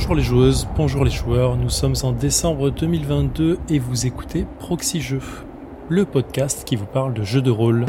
Bonjour les joueuses, bonjour les joueurs, nous sommes en décembre 2022 et vous écoutez Proxy Jeux, le podcast qui vous parle de jeux de rôle.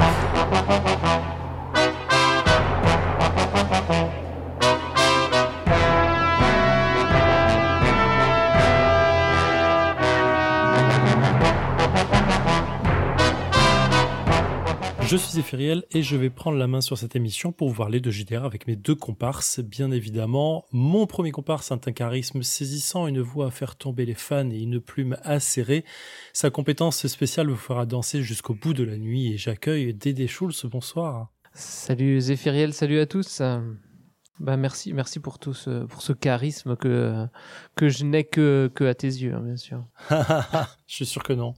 Je suis Ephiriel et je vais prendre la main sur cette émission pour vous parler de JDR avec mes deux comparses, bien évidemment. Mon premier comparse a un charisme saisissant, une voix à faire tomber les fans et une plume acérée. Sa compétence spéciale vous fera danser jusqu'au bout de la nuit et j'accueille Dédé Schulz. Bonsoir. Salut Zéphiriel, salut à tous. Bah merci, merci pour tout ce, pour ce charisme que, que je n'ai que, que à tes yeux, hein, bien sûr. je suis sûr que non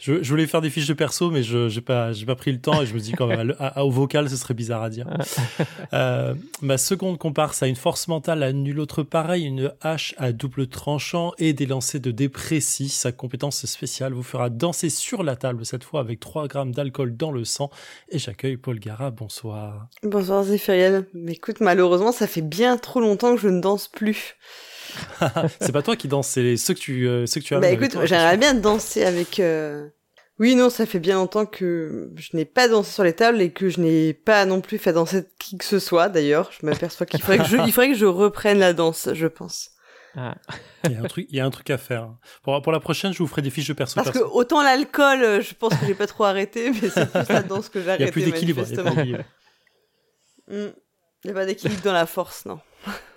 je, je, voulais faire des fiches de perso, mais je j'ai pas pris le temps et je me dis quand même au vocal ce serait bizarre à dire. euh, ma seconde comparse a une force mentale à nul autre pareil, une hache à double tranchant et des lancers de déprécis. Sa compétence spéciale vous fera danser sur la table cette fois avec 3 grammes d'alcool dans le sang. Et j'accueille Paul Gara. Bonsoir. Bonsoir Zéphiriel. Mais écoute, malheureusement, ça fait bien trop longtemps que je ne danse plus. c'est pas toi qui danse, c'est ceux que tu, euh, ceux que tu as. Bah écoute, j'aimerais bien danser avec. Euh... Oui, non, ça fait bien longtemps que je n'ai pas dansé sur les tables et que je n'ai pas non plus fait danser qui que ce soit. D'ailleurs, je m'aperçois qu'il faudrait que je, il faudrait que je reprenne la danse, je pense. Ah. il, y a un truc, il y a un truc à faire. Pour, pour la prochaine, je vous ferai des fiches de perso. Parce que autant l'alcool, euh, je pense que j'ai pas trop arrêté, mais c'est plus la danse que j'ai arrêté. Il y a plus d'équilibre. Il n'y a pas d'équilibre dans la force, non.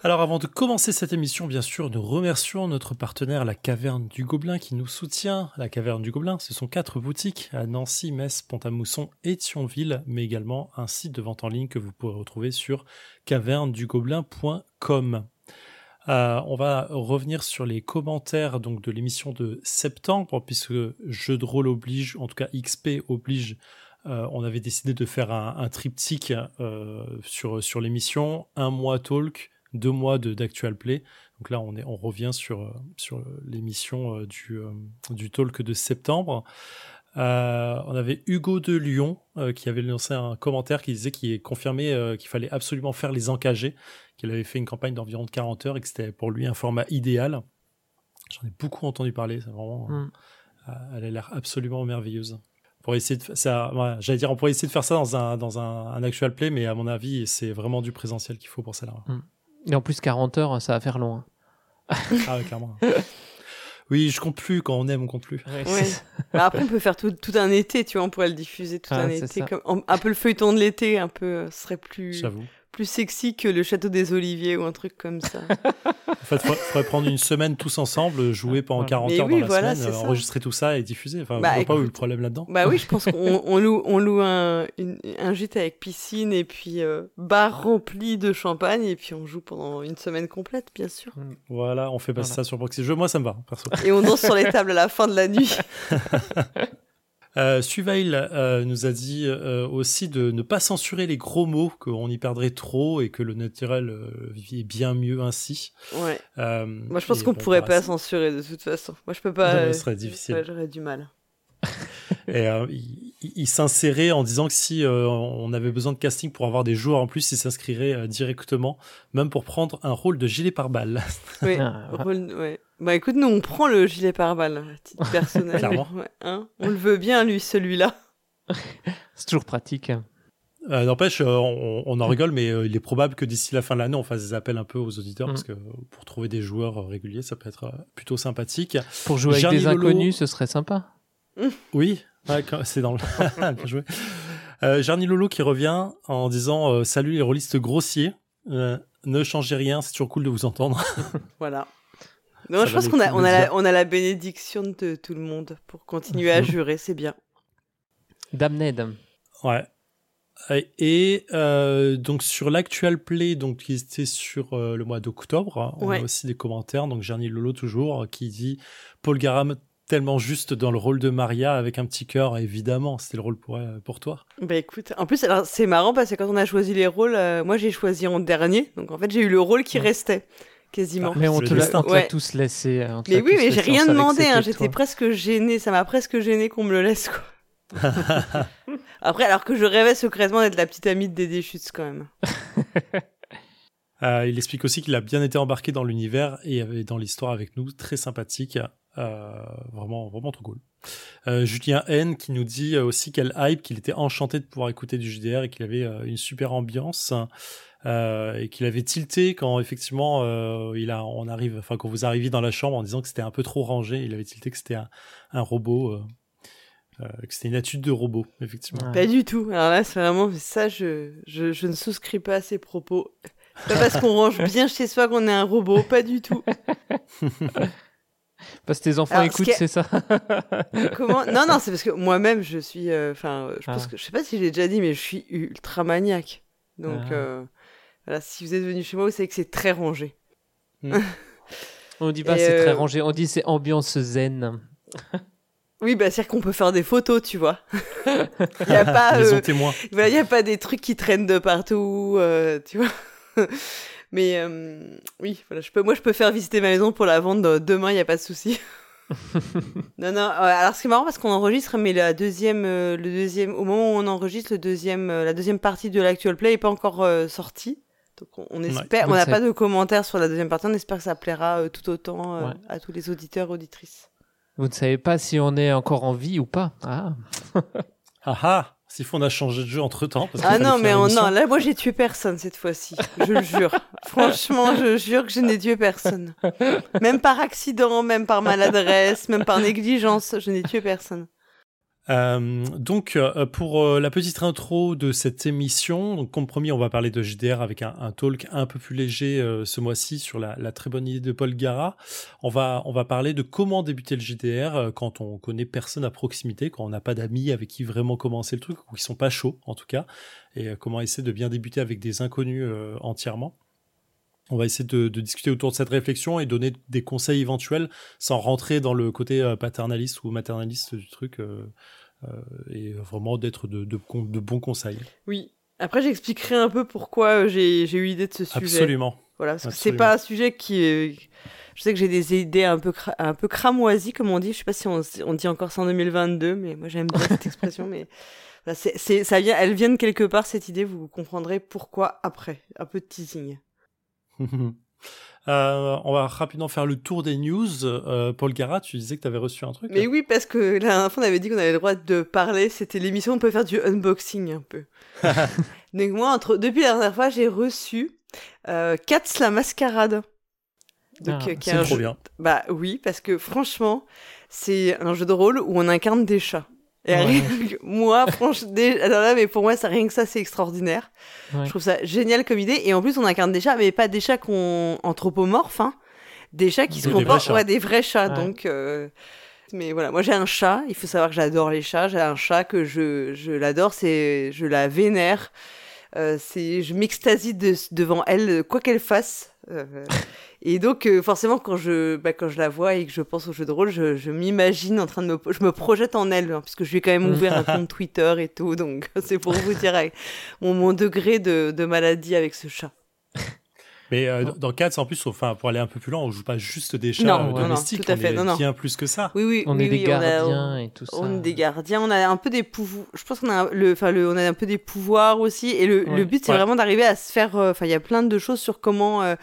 Alors avant de commencer cette émission, bien sûr, nous remercions notre partenaire La Caverne du Gobelin qui nous soutient. La Caverne du Gobelin, ce sont quatre boutiques à Nancy, Metz, Pont-à-Mousson et Thionville, mais également un site de vente en ligne que vous pourrez retrouver sur cavernedugobelin.com. Euh, on va revenir sur les commentaires donc de l'émission de septembre, puisque jeu de rôle oblige, en tout cas XP oblige euh, on avait décidé de faire un, triptyque euh, sur, sur l'émission, un mois talk, deux mois d'actual play. Donc là, on, est, on revient sur, euh, sur l'émission euh, du, euh, du talk de septembre. on avait Hugo de Lyon qui avait lancé un commentaire qui disait qu'il confirmait qu'il fallait absolument faire les encagés, qu'il avait fait une campagne d'environ 40 heures et que c'était pour lui un format idéal. J'en ai beaucoup entendu parler, c'est vraiment, mm. elle a l'air absolument merveilleuse. Pour essayer de ça, j'allais dire, on pourrait essayer de faire ça dans un, dans un, actual play, mais à mon avis, c'est vraiment du présentiel qu'il faut pour celle-là. Mm. Et en plus, 40 heures, ça va faire long. Hein. ah ouais, clairement. Oui, je compte plus. Quand on aime, on compte plus. Bah, après, on peut faire tout, tout, un été, tu vois. On pourrait le diffuser tout ah, un été. Comme, un peu le feuilleton de l'été, un peu, ce serait plus. J'avoue plus sexy que le château des Oliviers ou un truc comme ça. en fait, il faudrait prendre une semaine tous ensemble, jouer pendant 40 heures dans la semaine, enregistrer tout ça et diffuser. Enfin, bah, je vois pas où est le problème là-dedans. Bah oui, je pense qu'on on loue, on loue un, un gîte avec piscine et puis euh, bar rempli de champagne et puis on joue pendant une semaine complète, bien sûr. Mm. Voilà, on fait passer ça sur Proxy Jeux. Moi, ça me va, perso. Et on danse sur les tables à la fin de la nuit. Euh, Suvail euh, nous a dit euh, aussi de ne pas censurer les gros mots, qu'on y perdrait trop et que le naturel euh, est bien mieux ainsi. Ouais. Moi, je pense qu'on pourrait bah, pas censurer de toute façon. Moi, je peux pas. ce serait difficile. J'aurais du mal. et il, il s'insérait en disant que si on avait besoin de casting pour avoir des joueurs en plus, il s'inscrirait directement, même pour prendre un rôle de gilet pare-balles. Oui, ah. rôle, ouais. Bah écoute, nous on prend le gilet pare-balles, titre personnel. Clairement. hein on le veut bien, lui, celui-là. C'est toujours pratique. Euh, N'empêche, euh, on, on, en rigole, mais euh, il est probable que d'ici la fin de l'année, on fasse des appels un peu aux auditeurs, parce mm. que pour trouver des joueurs réguliers, ça peut être euh, plutôt sympathique. Pour jouer avec des inconnus, ce serait sympa. Oui, c'est dans le... Bien joué. Jarny Lolo qui revient en disant Salut les rôlistes grossiers, ne changez rien, c'est toujours cool de vous entendre. voilà. Non, je pense qu'on a, on a, la, on a la bénédiction de tout le monde pour continuer à jurer, c'est bien. Damned. Ouais. Et euh, donc sur l'actual play, donc qui était sur euh, le mois d'octobre, on a aussi des commentaires. Donc Jerny Lolo toujours qui dit Paul Garam tellement juste dans le rôle de Maria avec un petit cœur, évidemment, c'était le rôle pour, euh, pour toi. Bah écoute, en plus alors c'est marrant parce que quand on a choisi les rôles, moi j'ai choisi en dernier, donc en fait j'ai eu le rôle qui restait quasiment. mais on te l'a tous laissé. Euh, mais oui, mais j'ai rien demandé. Hein, J'étais presque gêné. Ça m'a presque gêné qu'on me le laisse. Quoi. Après, alors que je rêvais secrètement d'être la petite amie de Dédé Schutz quand même. Euh, il explique aussi qu'il a bien été embarqué dans l'univers et dans l'histoire avec nous, très sympathique, euh, vraiment vraiment trop cool. Euh, Julien N qui nous dit aussi quel hype, qu'il était enchanté de pouvoir écouter du JDR et qu'il avait une super ambiance. et qu'il avait tilté quand effectivement il a on arrive enfin quand vous arriviez dans la chambre en disant que c'était un peu trop rangé il avait tilté que c'était un, robot que c'était une attitude de robot effectivement pas du tout alors là c'est vraiment ça je, je, je ne souscris pas à ces propos pas parce qu'on range bien chez soi qu'on est un robot, pas du tout. Parce que tes enfants écoutent, c'est ça Comment? Non, non, c'est parce que moi-même, je suis. Euh, enfin, je pense ah. que je sais pas si j'ai déjà dit, mais je suis ultra maniaque. Donc, ah. euh, voilà, si vous êtes venu chez moi, vous savez que c'est très rangé. Hmm. on dit pas c'est très euh, rangé, on dit c'est ambiance zen. Oui, bah, c'est-à-dire qu'on peut faire des photos, tu vois. Il n'y a pas. Il n'y a pas des trucs qui traînent de partout, tu vois. Mais euh, oui, voilà, je peux, moi je peux faire visiter ma maison pour la vendre demain, il n'y a pas de souci. non, non, alors c'est marrant parce qu'on enregistre, mais la deuxième, euh, le deuxième, au moment où on enregistre, le deuxième, euh, la deuxième partie de l'actual play n'est pas encore sortie. Donc on, espère, on n'a pas de commentaires sur la deuxième partie, on espère que ça plaira tout autant à tous les auditeurs, auditrices. Vous ne savez pas si on est encore en vie ou pas. Ah. ah, ah. S'il faut, on a changé de jeu entre temps. ah non, mais non, là, moi, j'ai tué personne cette fois-ci. Je le jure. Franchement, je jure que je n'ai tué personne. Même par accident, même par maladresse, même par négligence, je n'ai tué personne. Euh, donc, euh, pour euh, la petite intro de cette émission, donc, comme promis, on va parler de JDR avec un, un talk un peu plus léger ce mois-ci sur la, la, très bonne idée de Paul Gara. On va, on va parler de comment débuter le JDR quand on connaît personne à proximité, quand on n'a pas d'amis avec qui vraiment commencer le truc, ou qui sont pas chauds en tout cas, et comment essayer de bien débuter avec des inconnus entièrement. On va essayer de, de, discuter autour de cette réflexion et donner des conseils éventuels sans rentrer dans le côté euh, paternaliste ou maternaliste du truc euh, euh, et vraiment d'être de, de, de, bons conseils. Oui. Après, j'expliquerai un peu pourquoi j'ai eu l'idée de ce sujet. Absolument. Voilà, parce que c'est pas un sujet qui est... Je sais que j'ai des idées un peu, un peu cramoisies, comme on dit. Je sais pas si on, on dit encore ça en 2022, mais moi j'aime bien cette expression. Mais voilà, c'est, ça vient, elle vient de quelque part, cette idée. Vous comprendrez pourquoi après. Un peu de teasing. Euh, on va rapidement faire le tour des news. Euh, Paul Gara, tu disais que tu avais reçu un truc Mais oui, parce que la dernière fois, on avait dit qu'on avait le droit de parler. C'était l'émission, on peut faire du unboxing un peu. Donc moi, entre... depuis la dernière fois, j'ai reçu euh, Cats la mascarade. Donc, ah, c'est trop bien. Bah oui, parce que franchement, c'est un jeu de rôle où on incarne des chats. Et moi, franchement, alors là, mais pour moi, ça, rien que ça, c'est extraordinaire. Je trouve ça génial comme idée. Et en plus, on incarne des chats, mais pas des chats qu'on anthropomorphes, hein. Des chats qui se comportent, ouais, des vrais chats. Donc, euh, mais voilà, moi j'ai un chat. Il faut savoir que j'adore les chats. J'ai un chat que je, je l'adore. C'est, je la vénère. Euh, c'est, je m'extasie devant elle, quoi qu'elle fasse. Euh, et donc, euh, forcément, quand je, bah, quand je la vois et que je pense au jeu de rôle, je, je m'imagine en train de me, je me projette en elle, hein, puisque je lui ai quand même ouvert un compte Twitter et tout, donc c'est pour vous dire mon, mon degré de, de maladie avec ce chat. Mais euh, dans Cats, en plus, enfin, pour aller un peu plus loin, on joue pas juste des chats non, domestiques, non, tout à fait. on est bien plus que ça. Oui, oui, on est des gardiens et tout ça. On est des gardiens, on a un peu des pouvoirs. Je pense qu'on a le, enfin, le, on a un peu des pouvoirs aussi. Et le, le but, c'est vraiment d'arriver à se faire. Enfin, il y a plein de choses sur comment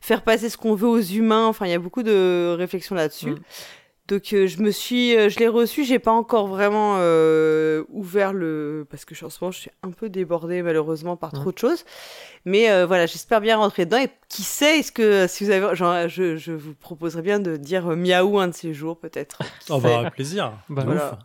faire passer ce qu'on veut aux humains. Enfin, il y a beaucoup de réflexions là-dessus. Mm. Donc euh, je me suis, euh, je l'ai reçu, j'ai pas encore vraiment euh, ouvert le, parce que en ce moment je suis un peu débordée malheureusement par trop de choses. Mais voilà, j'espère bien rentrer dedans et qui sait, est-ce que si vous avez, genre, je, je vous proposerais bien de dire miaou un de ces jours peut-être. On va avoir plaisir. Bah, voilà.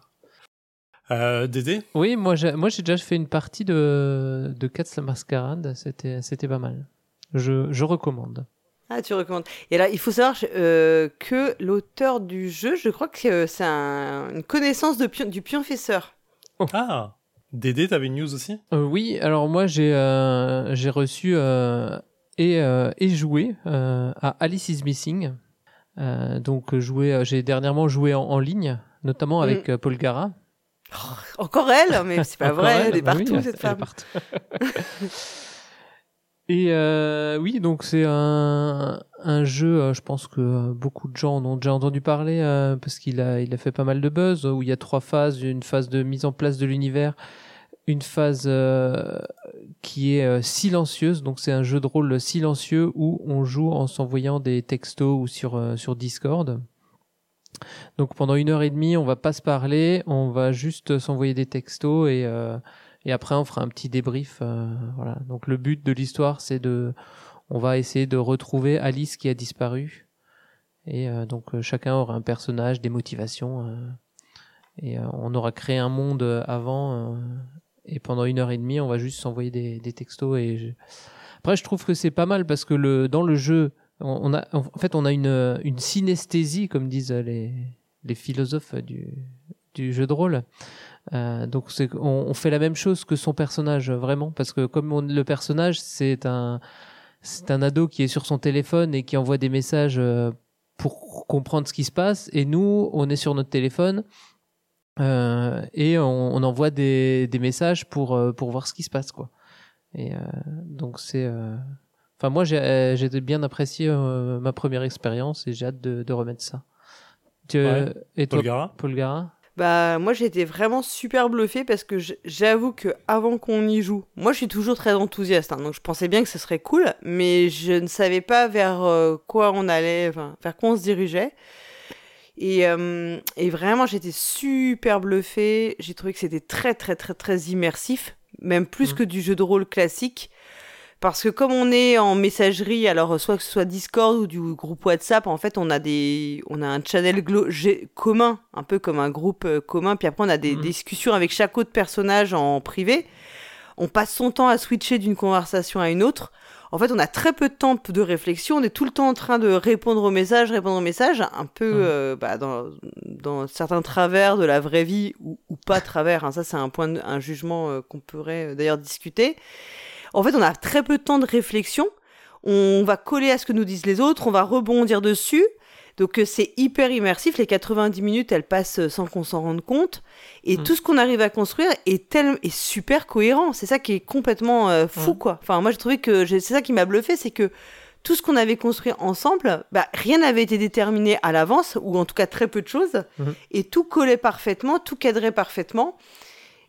Dédé? Oui, moi j'ai, moi j'ai déjà fait une partie de de Cats la Mascarade, c'était c'était pas mal. Je, je recommande. Ah, tu recommandes. Et là, il faut savoir euh, que l'auteur du jeu, je crois que euh, c'est une connaissance de du pionfesseur. Oh. Ah Dédé, t'avais une news aussi? Euh, Oui, alors moi j'ai j'ai reçu et, et joué à Alice is Missing. donc joué, j'ai dernièrement joué en, ligne, notamment avec mm. Paul Gara. Oh, encore elle Mais c'est pas vrai, elle, est bah partout cette femme. Et euh, oui, donc c'est un, un jeu, euh, je pense que beaucoup de gens en ont déjà entendu parler euh, parce qu'il a, il a fait pas mal de buzz, où il y a trois phases, une phase de mise en place de l'univers, une phase qui est silencieuse. Donc c'est un jeu de rôle silencieux où on joue en s'envoyant des textos ou sur, sur Discord. Donc pendant une heure et demie, on va pas se parler, on va juste s'envoyer des textos et, et après on fera un petit débrief. voilà. Donc le but de l'histoire, c'est de, on va essayer de retrouver Alice qui a disparu. Et donc chacun aura un personnage, des motivations. Et euh, on aura créé un monde euh, avant. Euh, et pendant une heure et demie, on va juste s'envoyer des, des, textos. Et après, je trouve que c'est pas mal parce que le, dans le jeu, on a, en fait, on a une, une synesthésie, comme disent les, les philosophes du, du jeu de rôle. Euh, donc on, on, fait la même chose que son personnage vraiment parce que comme on, le personnage c'est un c'est un ado qui est sur son téléphone et qui envoie des messages pour comprendre ce qui se passe et nous on est sur notre téléphone euh, et on, on, envoie des, des messages pour euh, pour voir ce qui se passe quoi. Et euh, donc c'est, euh, enfin moi j'ai j'ai bien apprécié ma première expérience et j'ai hâte de, de remettre ça. Tu, et toi, Paul Gara bah moi été vraiment super bluffé parce que j'avoue que avant qu'on y joue, moi je suis toujours très enthousiaste, hein, donc je pensais bien que ce serait cool, mais je ne savais pas vers quoi on allait, enfin vers quoi on se dirigeait. Et, euh, et vraiment, j'étais super bluffée. J'ai trouvé que c'était très, très, très, très immersif, même plus mmh. que du jeu de rôle classique. Parce que comme on est en messagerie, alors soit que ce soit Discord ou du groupe WhatsApp, en fait, on a des, on a un channel commun, un peu comme un groupe euh, commun. Puis après, on a des mmh. discussions avec chaque autre personnage en privé. On passe son temps à switcher d'une conversation à une autre en fait, on a très peu de temps de réflexion. On est tout le temps en train de répondre aux messages, répondre aux messages, un peu euh, bah, dans, dans, certains travers de la vraie vie ou, ou pas travers. Hein. Ça, c'est un point, de, un jugement euh, qu'on pourrait euh, d'ailleurs discuter. En fait, on a très peu de temps de réflexion. On va coller à ce que nous disent les autres, on va rebondir dessus. Donc euh, c'est hyper immersif, les 90 minutes elles passent euh, sans qu'on s'en rende compte et mm. tout ce qu'on arrive à construire est tel est super cohérent, c'est ça qui est complètement euh, fou quoi. Enfin moi j'ai trouvé que c'est ça qui m'a bluffé, c'est que tout ce qu'on avait construit ensemble, bah, rien n'avait été déterminé à l'avance, ou en tout cas très peu de choses, mm-hmm. et tout collait parfaitement, tout cadrait parfaitement.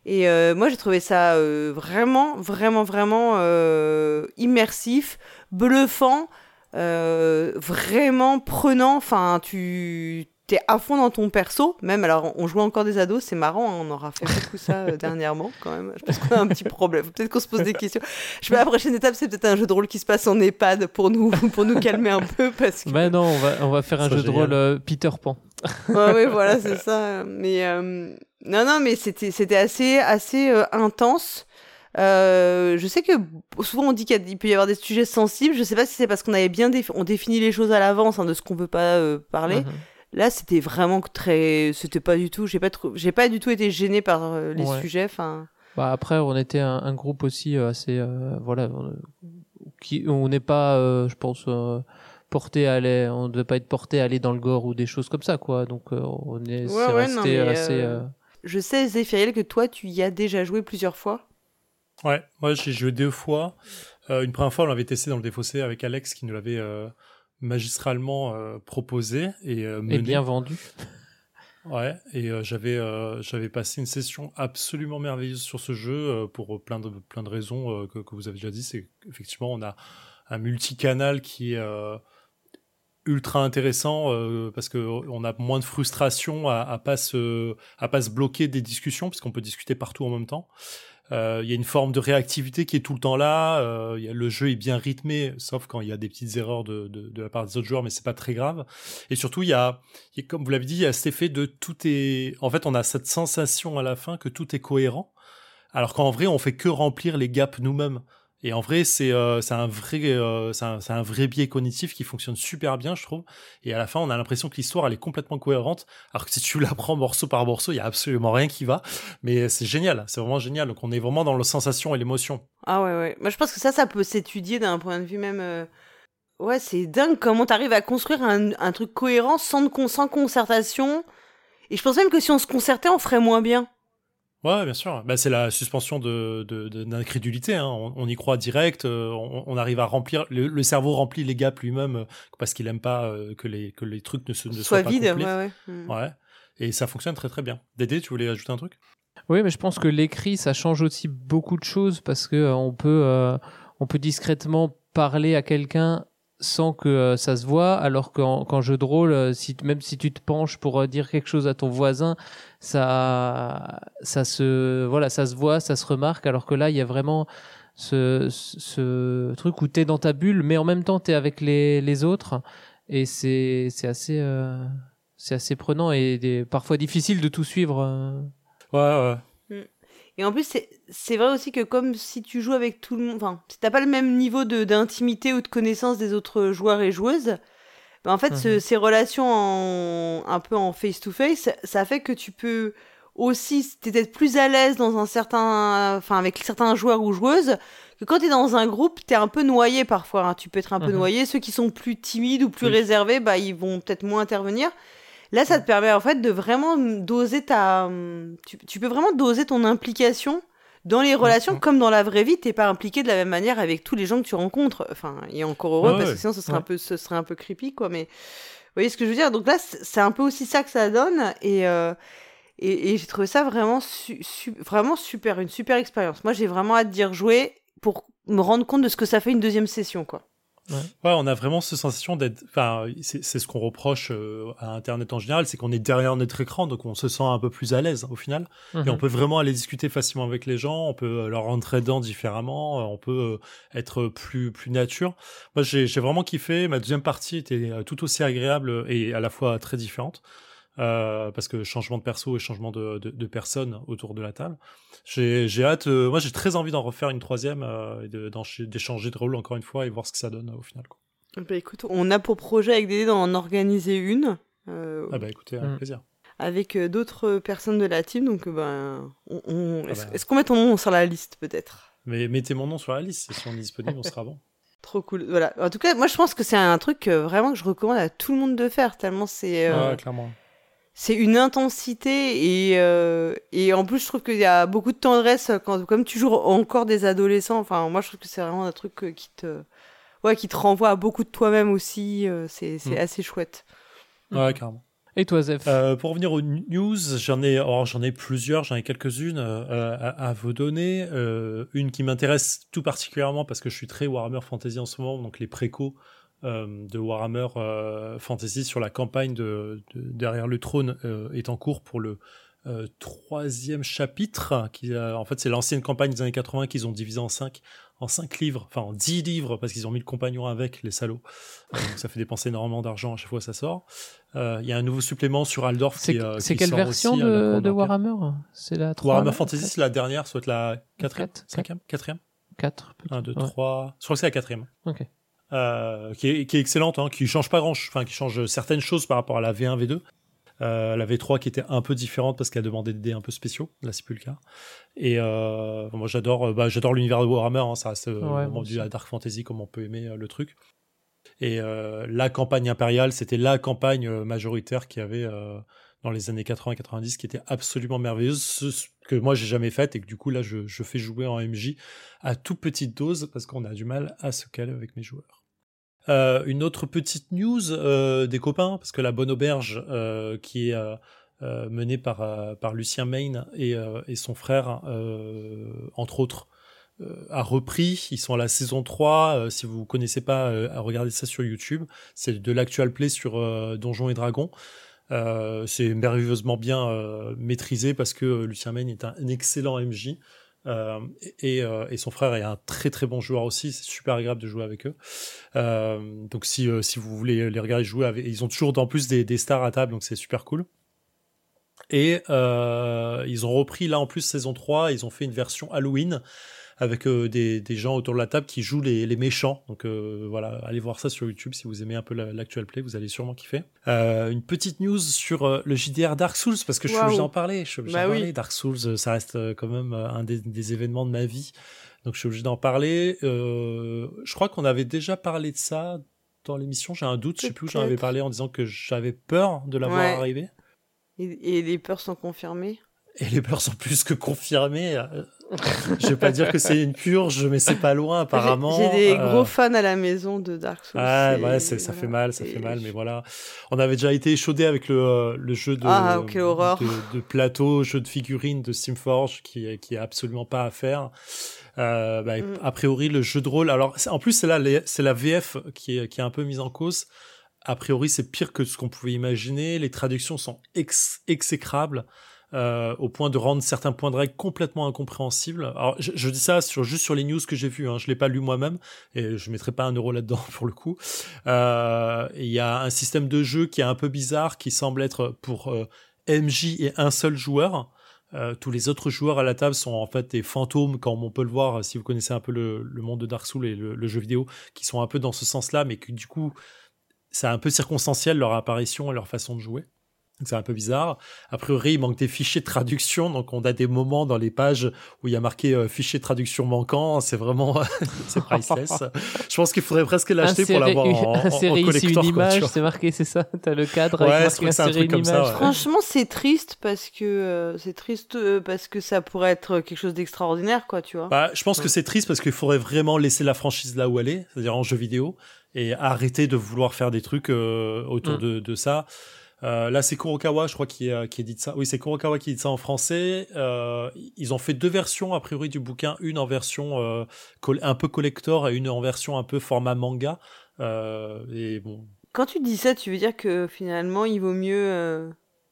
Et moi, j'ai trouvé ça vraiment, vraiment, vraiment immersif, bluffant. Euh, vraiment prenant. Enfin, tu t'es à fond dans ton perso. Même, alors, on jouait encore des ados, c'est marrant, hein, on aura fait beaucoup ça euh, dernièrement quand même. Je pense qu'on a un petit problème. Peut-être qu'on se pose des questions. Je sais la prochaine étape, c'est peut-être un jeu de rôle qui se passe en EHPAD pour nous, pour nous calmer un peu. Parce que... Bah non, on va, on va faire un jeu de rôle euh, Peter Pan. oui, voilà, c'est ça. Mais non, non, mais c'était, c'était assez, assez intense. Euh, je sais que souvent on dit qu'il peut y avoir des sujets sensibles. Je sais pas si c'est parce qu'on avait bien on définit les choses à l'avance hein, de ce qu'on veut pas euh, parler. Mhm. Là, c'était vraiment très, c'était pas du tout. J'ai pas trop, j'ai pas du tout été gêné par euh, les sujets. Enfin. Bah après, on était un, groupe aussi assez, voilà, qui, on n'est pas, je pense porté à aller, on ne devait pas être porté à aller dans le gore ou des choses comme ça, quoi. Donc on est, resté assez. Je sais, Zéphiriel, que toi, tu y as déjà joué plusieurs fois. Ouais, moi j'ai joué deux fois. Euh, une première fois, on l'avait testé dans le défaussé avec Alex qui nous l'avait euh, magistralement euh, proposé et, et bien vendu. Ouais, et j'avais j'avais passé une session absolument merveilleuse sur ce jeu pour plein de plein de raisons que, que, vous avez déjà dit. C'est effectivement on a un multicanal qui est ultra intéressant parce que on a moins de frustration à, à pas se à pas se bloquer des discussions puisqu'on peut discuter partout en même temps euh, il y a une forme de réactivité qui est tout le temps là. Euh, le jeu est bien rythmé, sauf quand il y a des petites erreurs de, de, de la part des autres joueurs, mais c'est pas très grave. Et surtout, il y y a comme vous l'avez dit, il y a cet effet de tout est. En fait, on a cette sensation à la fin que tout est cohérent, alors qu'en vrai, on fait que remplir les gaps nous-mêmes. Et en vrai, c'est euh, un vrai euh, c'est un, vrai biais cognitif qui fonctionne super bien, je trouve. Et à la fin, on a l'impression que l'histoire elle est complètement cohérente, alors que si tu la prends morceau par morceau, il y a absolument rien qui va. Mais c'est génial, c'est vraiment génial. Donc on est vraiment dans la sensation et l'émotion. Ah ouais ouais. Moi je pense que ça, ça peut s'étudier d'un point de vue même. Euh, ouais, c'est dingue comment t'arrives à construire un, un, truc cohérent sans, sans concertation. Et je pense même que si on se concertait, on ferait moins bien. Ouais, bien sûr. Bah, c'est la suspension de, d'incrédulité. De, hein. on, y croit direct. Euh, on, arrive à remplir. Le, cerveau remplit les gaps lui-même euh, parce qu'il aime pas euh, que les que les trucs ne, se, ne soient pas vide. Ouais, ouais. Hmm. ouais. Et ça fonctionne très très bien. Dédé, tu voulais ajouter un truc? Oui, mais je pense que l'écrit, ça change aussi beaucoup de choses parce que on peut, on peut discrètement parler à quelqu'un sans que euh, ça se voit, alors qu'en jeu de rôle, euh, même si tu te penches pour euh, dire quelque chose à ton voisin, ça, ça se, voilà, ça se voit, ça se remarque, alors que là, il y a vraiment ce, ce truc où tu es dans ta bulle, mais en même temps, tu es avec les, autres, et c'est assez, c'est assez prenant et parfois difficile de tout suivre. Ouais, ouais. Et en plus, c'est vrai aussi que comme si tu joues avec tout le monde, enfin, si t'as pas le même niveau d'intimité ou de connaissance des autres joueurs et joueuses, bah en fait, mhm. ces relations en, un peu en face-to-face, ça fait que tu peux aussi, t'es peut-être plus à l'aise dans un certain, enfin, avec certains joueurs ou joueuses, que quand t'es dans un groupe, t'es un peu noyé parfois. Hein. Tu peux être un peu mhm. noyé. Ceux qui sont plus timides ou plus réservés, bah, ils vont peut-être moins intervenir. Là, ça te permet en fait de vraiment doser ta. Tu, peux vraiment doser ton implication dans les relations comme dans la vraie vie. T'es pas impliqué de la même manière avec tous les gens que tu rencontres. Enfin, et encore heureux parce que sinon ce serait un peu, ce serait un peu creepy quoi. Mais vous voyez ce que je veux dire? Donc là, c'est un peu aussi ça que ça donne et. Euh, et, j'ai trouvé ça vraiment, vraiment super, une super expérience. Moi, j'ai vraiment hâte d'y rejouer pour me rendre compte de ce que ça fait une deuxième session, quoi. Ouais. on a vraiment cette sensation d'être. Enfin, c'est ce qu'on reproche euh, à Internet en général, c'est qu'on est derrière notre écran, donc on se sent un peu plus à l'aise au final. Et on mhm. peut vraiment aller discuter facilement avec les gens, on peut euh, leur rentrer dedans différemment, euh, on peut être plus plus nature. Moi, j'ai vraiment kiffé. Ma deuxième partie était tout aussi agréable et à la fois très différente. Euh, parce que changement de perso et changement de, de, de personnes autour de la table. J'ai hâte, euh, moi j'ai très envie d'en refaire une troisième euh, et d'échanger de, rôle encore une fois et voir ce que ça donne au final. Quoi. Bah écoute, on a pour projet avec Dédé d'en organiser une. ah bah écoutez, avec mm. plaisir. Avec d'autres personnes de la team, donc ben, on, ah bah. est-ce qu'on met ton nom sur la liste peut-être? Mais mettez mon nom sur la liste, si on est disponible, on sera bon. Trop cool. Voilà. En tout cas, moi je pense que c'est un truc vraiment que je recommande à tout le monde de faire, tellement c'est. Ouais, clairement c'est une intensité et, euh, et en plus je trouve qu'il y a beaucoup de tendresse quand comme tu joues encore des adolescents. Enfin moi je trouve que c'est vraiment un truc euh, qui te ouais qui te renvoie à beaucoup de toi-même aussi euh, c'est c'est mm. assez chouette. Ouais carrément. Et toi Zef pour revenir aux news j'en ai j'en ai plusieurs j'en ai quelques-unes à, à, vous donner. Une qui m'intéresse tout particulièrement parce que je suis très Warhammer Fantasy en ce moment donc les précos de Warhammer euh, Fantasy sur la campagne de, derrière le trône euh, est en cours pour le troisième chapitre. Qui, en fait, c'est l'ancienne campagne des années 80 qu'ils ont divisé en cinq, en cinq livres, enfin en dix livres parce qu'ils ont mis le compagnon avec les salauds. donc ça fait dépenser énormément d'argent à chaque fois que ça sort. Il y a un nouveau supplément sur Aldorf. C'est quelle version de, Warhammer? C'est la 3 Warhammer Fantasy, c'est la dernière, soit la quatrième, cinquième, quatrième? 4 1, 2, 3. Je crois que c'est la quatrième. Ok. Euh, qui, est, qui, est, excellente, hein, qui change pas grand, enfin qui change certaines choses par rapport à la V1, V2. Euh, la V3 qui était un peu différente parce qu'elle demandait des dés un peu spéciaux. Là, c'est plus le cas. Et euh, moi, j'adore, bah, j'adore l'univers de Warhammer. Hein, ça reste vraiment du Dark Fantasy comme on peut aimer le truc. Et la campagne impériale, c'était la campagne majoritaire qui avait dans les années 80-90 qui était absolument merveilleuse, que moi j'ai jamais faite et que du coup là je, je, fais jouer en MJ à toute petite dose parce qu'on a du mal à se caler avec mes joueurs. Euh, une autre petite news euh, des copains, parce que la Bonne Auberge, euh, qui est euh, menée par, par Lucien Main et, et son frère, entre autres, a repris. Ils sont à la saison 3. si vous connaissez pas, regardez ça sur YouTube. C'est de l'actual play sur Donjons et Dragons. Euh, c'est merveilleusement bien euh, maîtrisé parce que euh, Lucien Maine est un, excellent MJ. Euh, et, et, son frère est un très très bon joueur aussi. C'est super agréable de jouer avec eux. donc si, si vous voulez les regarder jouer, avec, ils ont toujours en plus des, des stars à table, donc c'est super cool. Et ils ont repris là en plus saison 3, ils ont fait une version Halloween avec euh, des, des, gens autour de la table qui jouent les, les méchants. Donc euh, voilà, allez voir ça sur YouTube si vous aimez un peu l'actual play, vous allez sûrement kiffer. Euh, une petite news sur le JDR Dark Souls parce que je suis obligé d'en parler. Je suis obligé bah parler. Dark Souls, ça reste quand même un des, des événements de ma vie. Donc je suis obligé d'en parler. je crois qu'on avait déjà parlé de ça dans l'émission. J'ai un doute, je sais plus où j'en avais parlé en disant que j'avais peur de l'avoir arrivé. Et, et, les peurs sont confirmées? Et les pleurs sont plus que confirmées. je vais pas dire que c'est une purge, mais c'est pas loin apparemment. J'ai des euh, gros fans à la maison de Dark Souls. Ah ouais, ça fait mal, ça fait mal, mais voilà. On avait déjà été échaudé avec le, euh, le jeu de, ah. De, plateau, jeu de figurines de Simforge qui, qui est absolument pas à faire. Euh, bah, mm. A priori, le jeu de rôle. Alors, en plus, c'est là, c'est la VF qui est, qui est un peu mise en cause. A priori, c'est pire que ce qu'on pouvait imaginer. Les traductions sont exécrables. Euh, au point de rendre certains points de règle complètement incompréhensibles. Alors, je, dis ça sur, juste sur les news que j'ai vues, hein. je l'ai pas lu moi-même, et je mettrai pas un euro là-dedans pour le coup. Euh, il y a un système de jeu qui est un peu bizarre, qui semble être pour euh, MJ et un seul joueur. Euh, tous les autres joueurs à la table sont en fait des fantômes, comme on peut le voir si vous connaissez un peu le, le monde de Dark Souls et le, le, jeu vidéo, qui sont un peu dans ce sens-là, mais que du coup, c'est un peu circonstanciel leur apparition et leur façon de jouer. C'est un peu bizarre. A priori, il manque des fichiers de traduction, donc on a des moments dans les pages où il y a marqué euh, fichier de traduction manquant. C'est vraiment, c'est priceless. Je pense qu'il faudrait presque l'acheter pour l'avoir en, en, ici une image, c'est marqué, c'est ça. T'as le cadre. Ouais, c'est un truc comme ça. Ouais. Franchement, c'est triste parce que euh, c'est triste euh, parce que ça pourrait être quelque chose d'extraordinaire, quoi, tu vois. Bah, je pense que c'est triste parce qu'il faudrait vraiment laisser la franchise là où elle est, c'est-à-dire en jeu vidéo, et arrêter de vouloir faire des trucs autour mm. de, de ça. Euh, là, c'est Kurokawa, je crois, qui, euh, qui édite ça. Oui, c'est Kurokawa qui édite ça en français. Euh, ils ont fait deux versions, a priori, du bouquin. Une en version euh, un peu collector et une en version un peu format manga. Et bon. Quand tu dis ça, tu veux dire que finalement, il vaut mieux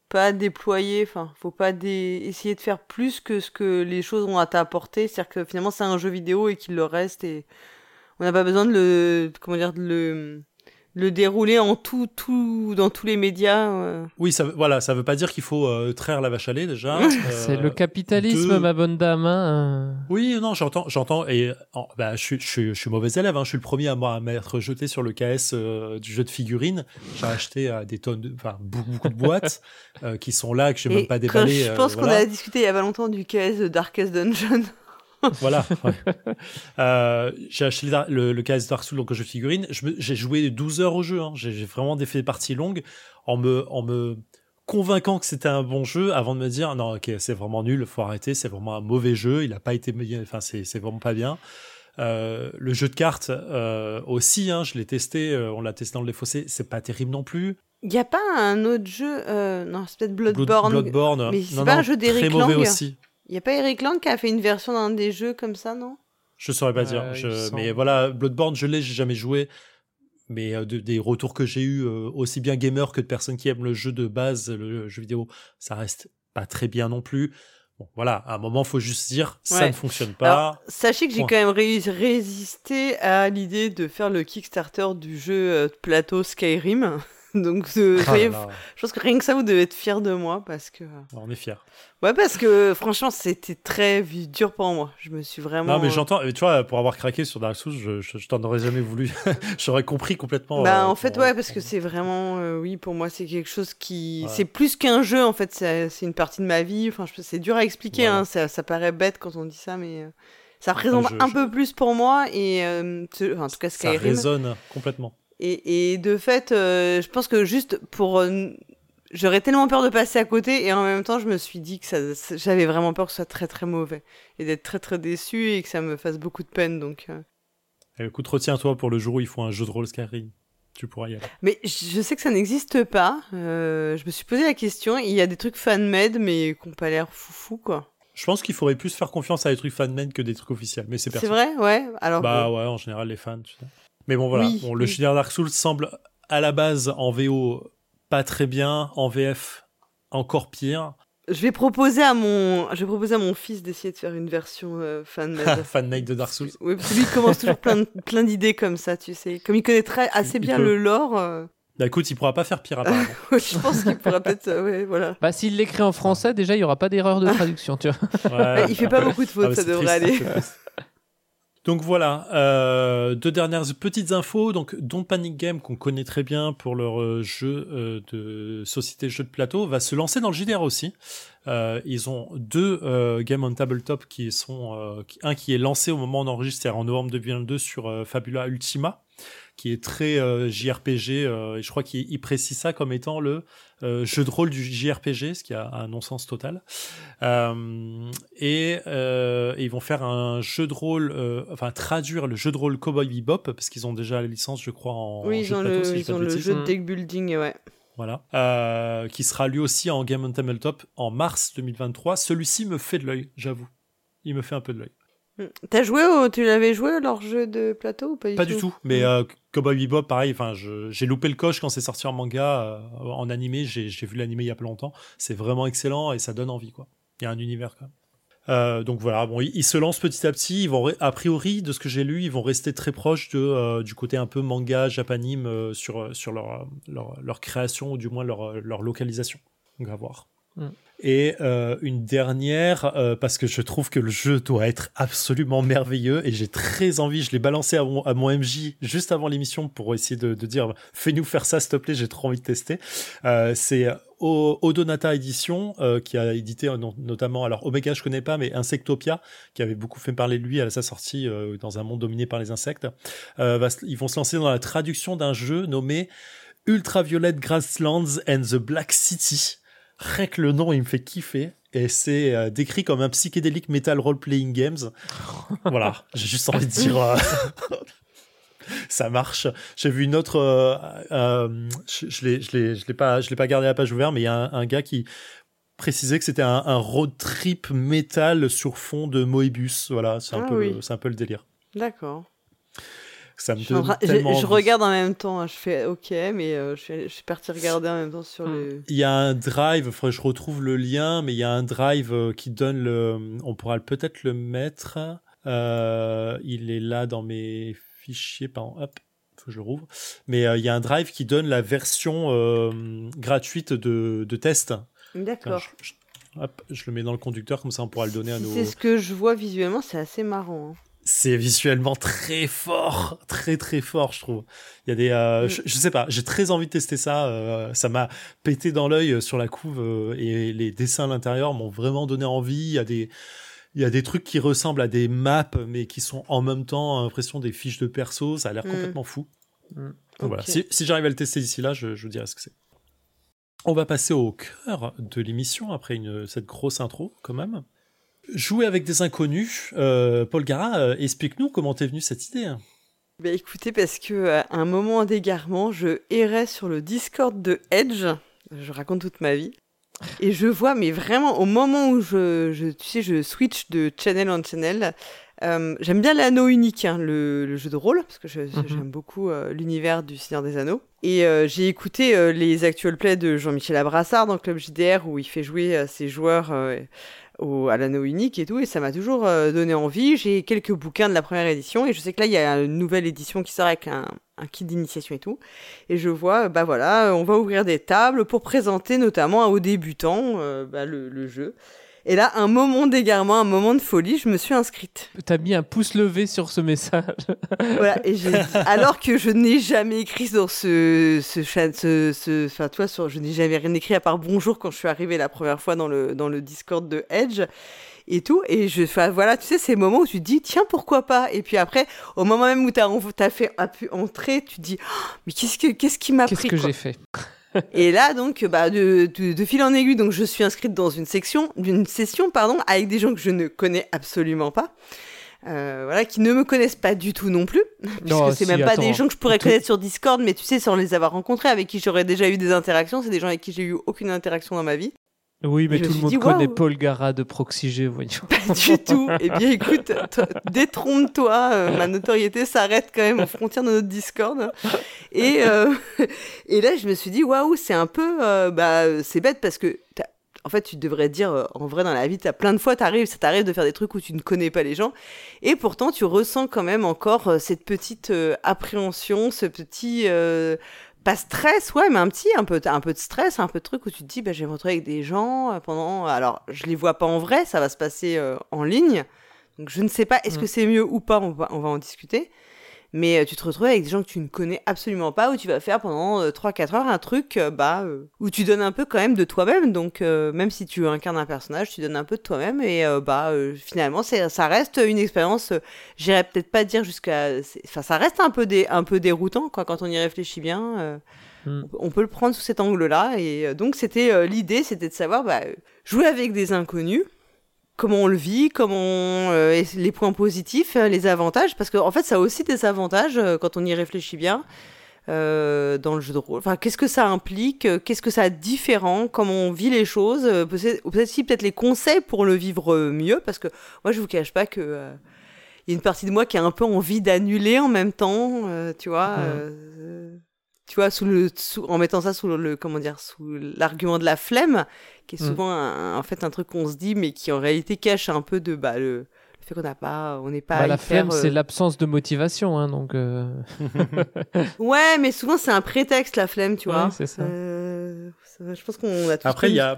pas déployer, enfin, faut pas essayer de faire plus que ce que les choses ont à t'apporter? C'est-à-dire que finalement, c'est un jeu vidéo et qu'il le reste et on n'a pas besoin de le, comment dire, de le le dérouler en tout, tout, dans tous les médias. Euh. Oui, ça, voilà, ça veut pas dire qu'il faut euh, traire la vache à lait déjà. c'est le euh, capitalisme, ma bonne dame. Hein. Oui, non, j'entends, j'entends, et bah, je, je, je, suis mauvais élève. Hein, je suis le premier à m'être jeté sur le KS du jeu de figurines. J'ai acheté des tonnes, de, enfin beaucoup, de boîtes qui sont là que je n'ai même pas déballé. Je pense qu'on a discuté il y a pas longtemps du KS de Darkest Dungeon. voilà. Euh, j'ai acheté le, le KS Dark Souls, donc jeu figurine. J'ai joué 12 heures au jeu. Hein. J'ai vraiment fait des parties longues en me, en me convainquant que c'était un bon jeu avant de me dire non, ok, c'est vraiment nul, faut arrêter, c'est vraiment un mauvais jeu. Il a pas été, enfin, c'est vraiment pas bien. Euh, le jeu de cartes euh, aussi, hein, je l'ai testé, euh, on l'a testé dans le fossés, c'est pas terrible non plus. Il n'y a pas un autre jeu, euh, non, c'est peut-être Bloodborne. Bloodborne. Mais c'est pas un jeu d'Eric Lang. aussi. Il y a pas Eric Lang qui a fait une version d'un des jeux comme ça, non? Je saurais pas dire. Mais voilà, Bloodborne, je l'ai, j'ai jamais joué. Mais euh, des retours que j'ai eu, euh, aussi bien gamer que de personnes qui aiment le jeu de base, le jeu vidéo, ça reste pas très bien non plus. Bon, voilà, à un moment, faut juste dire, ça ne fonctionne pas. sachez que j'ai quand même résisté à l'idée de faire le Kickstarter du jeu euh, plateau Skyrim. Donc, euh, ah je pense que rien que ça, vous devez être fiers de moi parce que. On est fiers. Ouais, parce que franchement, c'était très dur pour moi. Je me suis vraiment. Non, mais j'entends. Tu vois, pour avoir craqué sur Dark Souls, je, je, t'en aurais jamais voulu. J'aurais compris complètement. Bah, euh, en fait, ouais, parce que c'est vraiment. Euh, oui, pour moi, c'est quelque chose qui. C'est plus qu'un jeu, en fait. C'est une partie de ma vie. Enfin, c'est dur à expliquer. Hein. Ça, ça, paraît bête quand on dit ça, mais. Ça représente un peu plus pour moi et en tout cas Skyrim. Ça résonne complètement. Et, de fait, euh, je pense que juste pour. Euh, j'aurais tellement peur de passer à côté et en même temps, je me suis dit que ça, j'avais vraiment peur que ce soit très très mauvais et d'être très très déçu et que ça me fasse beaucoup de peine. Donc. Euh. Eh, écoute, retiens-toi pour le jour où il faut un jeu de rôle Skyrim. Tu pourras y aller. Mais je sais que ça n'existe pas. je me suis posé la question. Il y a des trucs fan-made, mais qui n'ont pas l'air foufou, quoi. Je pense qu'il faudrait plus faire confiance à des trucs fan-made que des trucs officiels. Mais c'est C'est vrai, ouais. Alors. Bah ouais, en général, les fans, tu sais. Mais bon, voilà. bon, le oui. Dark Souls semble à la base en VO pas très bien, en VF encore pire. Je vais proposer à mon, je vais proposer à mon fils d'essayer de faire une version euh, fan fan de Dark Souls. Oui, parce que lui il commence toujours plein, plein d'idées comme ça, tu sais. Comme il connaît très, assez bien le lore. Euh. Bah écoute, il pourra pas faire pire apparemment. je pense qu'il pourra peut-être, euh, ouais, voilà. Bah s'il l'écrit en français, déjà il y aura pas d'erreur de traduction, tu vois. Ouais, il fait pas beaucoup de fautes, ah, ça devrait aller. Donc voilà, euh, deux dernières petites infos. Donc Don't Panic Game, qu'on connaît très bien pour leur euh, jeu euh, de société jeu de plateau, va se lancer dans le JDR aussi. Ils ont deux games on tabletop qui sont un qui est lancé au moment où on enregistre, c'est en novembre 2022 sur Fabula Ultima. Qui est très JRPG. et je crois qu'il précise ça comme étant le jeu de rôle du JRPG, ce qui a un non-sens total. Et, et, ils vont faire un jeu de rôle, enfin traduire le jeu de rôle Cowboy Bebop parce qu'ils ont déjà la licence, je crois, en oui, jeu ils ont, le, ils ont le jeu de deck building, ouais voilà, euh, qui sera lui aussi en Game on Tabletop en mars 2023. Celui-ci me fait de l'œil, j'avoue. Il me fait un peu de l'œil. Hmm. T'as joué au, tu l'avais joué leur jeu de plateau ou pas du pas tout du tout, mais hmm. euh, Cowboy Bebop, pareil. Enfin, j'ai loupé le coche quand c'est sorti en manga, euh, en animé. J'ai vu l'animé il y a pas longtemps. C'est vraiment excellent et ça donne envie, quoi. Il y a un univers quand même. Euh, donc voilà, bon, ils, se lancent petit à petit. Ils vont, a priori, de ce que j'ai lu, ils vont rester très proches de, euh, du côté un peu manga, japanime euh, sur, sur leur, leur, leur, création ou du moins leur, leur localisation. Donc à voir. Mm. Et une dernière, parce que je trouve que le jeu doit être absolument merveilleux et j'ai très envie, je l'ai balancé à mon, à mon, MJ juste avant l'émission pour essayer de, de dire fais-nous faire ça s'il te plaît, j'ai trop envie de tester. c'est Odonata Edition, euh, qui a édité euh, notamment, alors Omega je connais pas, mais Insectopia, qui avait beaucoup fait parler de lui à sa sortie euh, dans un monde dominé par les insectes. ils vont se lancer dans la traduction d'un jeu nommé Ultraviolet Grasslands and the Black City. Rien que le nom, il me fait kiffer. Et c'est décrit comme un psychédélique metal role-playing games. voilà, j'ai juste envie de dire ça marche. J'ai vu une autre, euh, euh, je, je l'ai, je l'ai, pas, je l'ai pas gardé la page ouverte, mais il y a un, gars qui précisait que c'était un, road trip métal sur fond de Moebius. Voilà, c'est un ah peu, c'est un peu le délire. D'accord. Ça me je, je, regarde en même temps, je fais ok, mais euh, je, suis, je, suis, parti regarder en même temps sur hmm. le. Il y a un drive, je retrouve le lien, mais il y a un drive qui donne le. On pourra peut-être le mettre. il est là dans mes fichier, pardon, hop, faut que je le rouvre. Mais euh, il y a un drive qui donne la version euh, gratuite de, de test. D'accord. Je, hop, je le mets dans le conducteur, comme ça on pourra le donner à nos. C'est ce que je vois visuellement, c'est assez marrant. Hein. C'est visuellement très fort, très très fort, je trouve. Il y a des, euh, mm. je, sais pas, j'ai très envie de tester ça. ça m'a pété dans l'œil sur la couve et les dessins à l'intérieur m'ont vraiment donné envie. Il y a des, il y a des trucs qui ressemblent à des maps, mais qui sont en même temps l'impression des fiches de perso. Ça a l'air mm. complètement fou. Mm. voilà. Si, j'arrive à le tester d'ici là, je, je vous dirai ce que c'est. On va passer au cœur de l'émission après une, cette grosse intro, quand même. Jouer avec des inconnus. Euh, Paul Gara, euh, explique-nous comment t'es venu cette idée. Bah écoutez, parce que à un moment d'égarement, je errais sur le Discord de Edge. Je raconte toute ma vie. Et je vois, mais vraiment, au moment où je, je tu sais, je switch de channel en channel, euh, j'aime bien l'anneau unique, hein, le, jeu de rôle, parce que mhm. j'aime beaucoup euh, l'univers du Seigneur des Anneaux. Et euh, j'ai écouté les actual plays de Jean-Michel Abrassard dans Club JDR, où il fait jouer ses joueurs au, à l'anneau unique et tout, et ça m'a toujours donné envie. J'ai quelques bouquins de la première édition, et je sais que là, il y a une nouvelle édition qui sort avec un, un kit d'initiation et tout. Et je vois, bah voilà, on va ouvrir des tables pour présenter notamment aux débutants bah, le, le, jeu. Et là, un moment d'égarement, un moment de folie, je me suis inscrite. T'as mis un pouce levé sur ce message. voilà, et j'ai alors que je n'ai jamais écrit sur ce, ce, ce, ce enfin, toi, sur, je n'ai jamais rien écrit à part bonjour quand je suis arrivée la première fois dans le, dans le Discord de Edge et tout. Et je, enfin, voilà, tu sais, ces moments où tu te dis, tiens, pourquoi pas? Et puis après, au moment même où tu as, fait entrer, tu te dis, oh, mais qu'est-ce, que, qu'est-ce qui m'a pris Qu'est-ce que j'ai fait? et là, donc, bah, de, de, fil en aiguille, donc je suis inscrite dans une section, d'une session, pardon, avec des gens que je ne connais absolument pas. Euh, voilà, qui ne me connaissent pas du tout non plus, puisque c'est même pas des gens que je pourrais connaître sur Discord, mais tu sais, sans les avoir rencontrés, avec qui j'aurais déjà eu des interactions, c'est des gens avec qui j'ai eu aucune interaction dans ma vie. Oui, mais tout le monde connaît Paul Gara de Proxygé, voyons. Pas du tout. Eh bien, écoute, détrompe-toi. Euh, ma notoriété s'arrête quand même aux frontières de notre Discord. Et, euh, et là, je me suis dit, waouh, c'est un peu. Euh, bah, c'est bête parce que. En fait, tu devrais dire, en vrai, dans la vie, as plein de fois, t'arrives, ça t'arrive de faire des trucs où tu ne connais pas les gens. Et pourtant, tu ressens quand même encore cette petite appréhension, ce petit pas stress, ouais, mais un petit, un peu, un peu de stress, un peu de truc où tu te dis, bah, je vais me retrouver avec des gens euh, pendant. Alors, je les vois pas en vrai, ça va se passer euh, en ligne. Donc, je ne sais pas, est-ce que mm. c'est mieux ou pas, on va, on va en discuter. Mais euh, tu te retrouves avec des gens que tu ne connais absolument pas, où tu vas faire pendant 3-4 heures un truc bah, où tu donnes un peu quand même de toi-même. Donc, même si tu incarnes un personnage, tu donnes un peu de toi-même. Et bah, finalement, ça reste une expérience, j'irais peut-être pas dire jusqu'à. Enfin, ça reste un peu, des, un peu déroutant quoi, quand on y réfléchit bien. Hmm. On peut le prendre sous cet angle-là. Et donc, c'était l'idée, c'était de savoir bah, jouer avec des inconnus comment on le vit, comment euh, les points positifs, euh, les avantages, parce qu'en en fait, ça a aussi des avantages euh, quand on y réfléchit bien dans le jeu de rôle. Enfin, qu'est-ce que ça implique Qu'est-ce que ça a de différent Comment on vit les choses Peut-être aussi peut-être les conseils pour le vivre mieux, parce que moi, je vous cache pas que il y a une partie de moi qui a un peu envie d'annuler en même temps, tu vois tu vois, sous le, en mettant ça sous le, comment dire, sous l'argument de la flemme, qui est mm. souvent en fait un truc qu'on se dit, mais qui en réalité cache un peu de bah, le, fait qu'on n'a pas, on n'est pas. Bah, la flemme, c'est euh, l'absence de motivation, hein, donc. Euh. ouais, mais souvent c'est un prétexte la flemme, tu vois. c'est ça. Euh, je pense qu'on a. Après, il y a,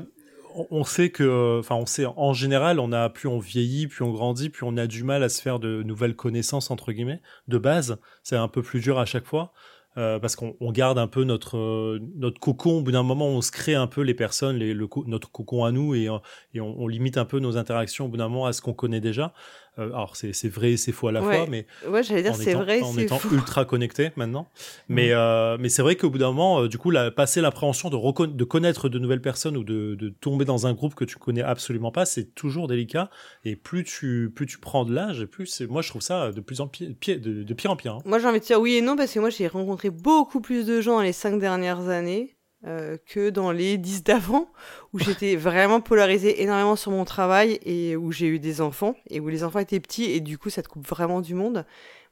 on sait que, enfin, on sait en général, on a plus on vieillit, plus on grandit, plus on a du mal à se faire de nouvelles connaissances entre guillemets de base. C'est un peu plus dur à chaque fois. Euh, parce qu'on garde un peu notre notre cocon. Au bout d'un moment, on se crée un peu les personnes, le, notre cocon à nous, et, euh, et on, on, limite un peu nos interactions au bout d'un moment à ce qu'on connaît déjà. Euh, alors c'est vrai et c'est faux à la fois, mais ouais, j'allais dire c'est vrai, en étant ultra connecté maintenant. Mais euh, mais c'est vrai qu'au bout d'un moment, euh, du coup, la, passer l'appréhension de de connaître de nouvelles personnes ou de, de tomber dans un groupe que tu connais absolument pas, c'est toujours délicat. Et plus tu plus tu prends de l'âge, plus moi je trouve ça de plus en pire, de, de pire en pire. Hein. Moi j'ai envie de dire oui et non parce que moi j'ai rencontré beaucoup plus de gens dans les cinq dernières années euh, que dans les dix d'avant, où j'étais vraiment polarisée énormément sur mon travail et où j'ai eu des enfants, et où les enfants étaient petits, et du coup ça te coupe vraiment du monde.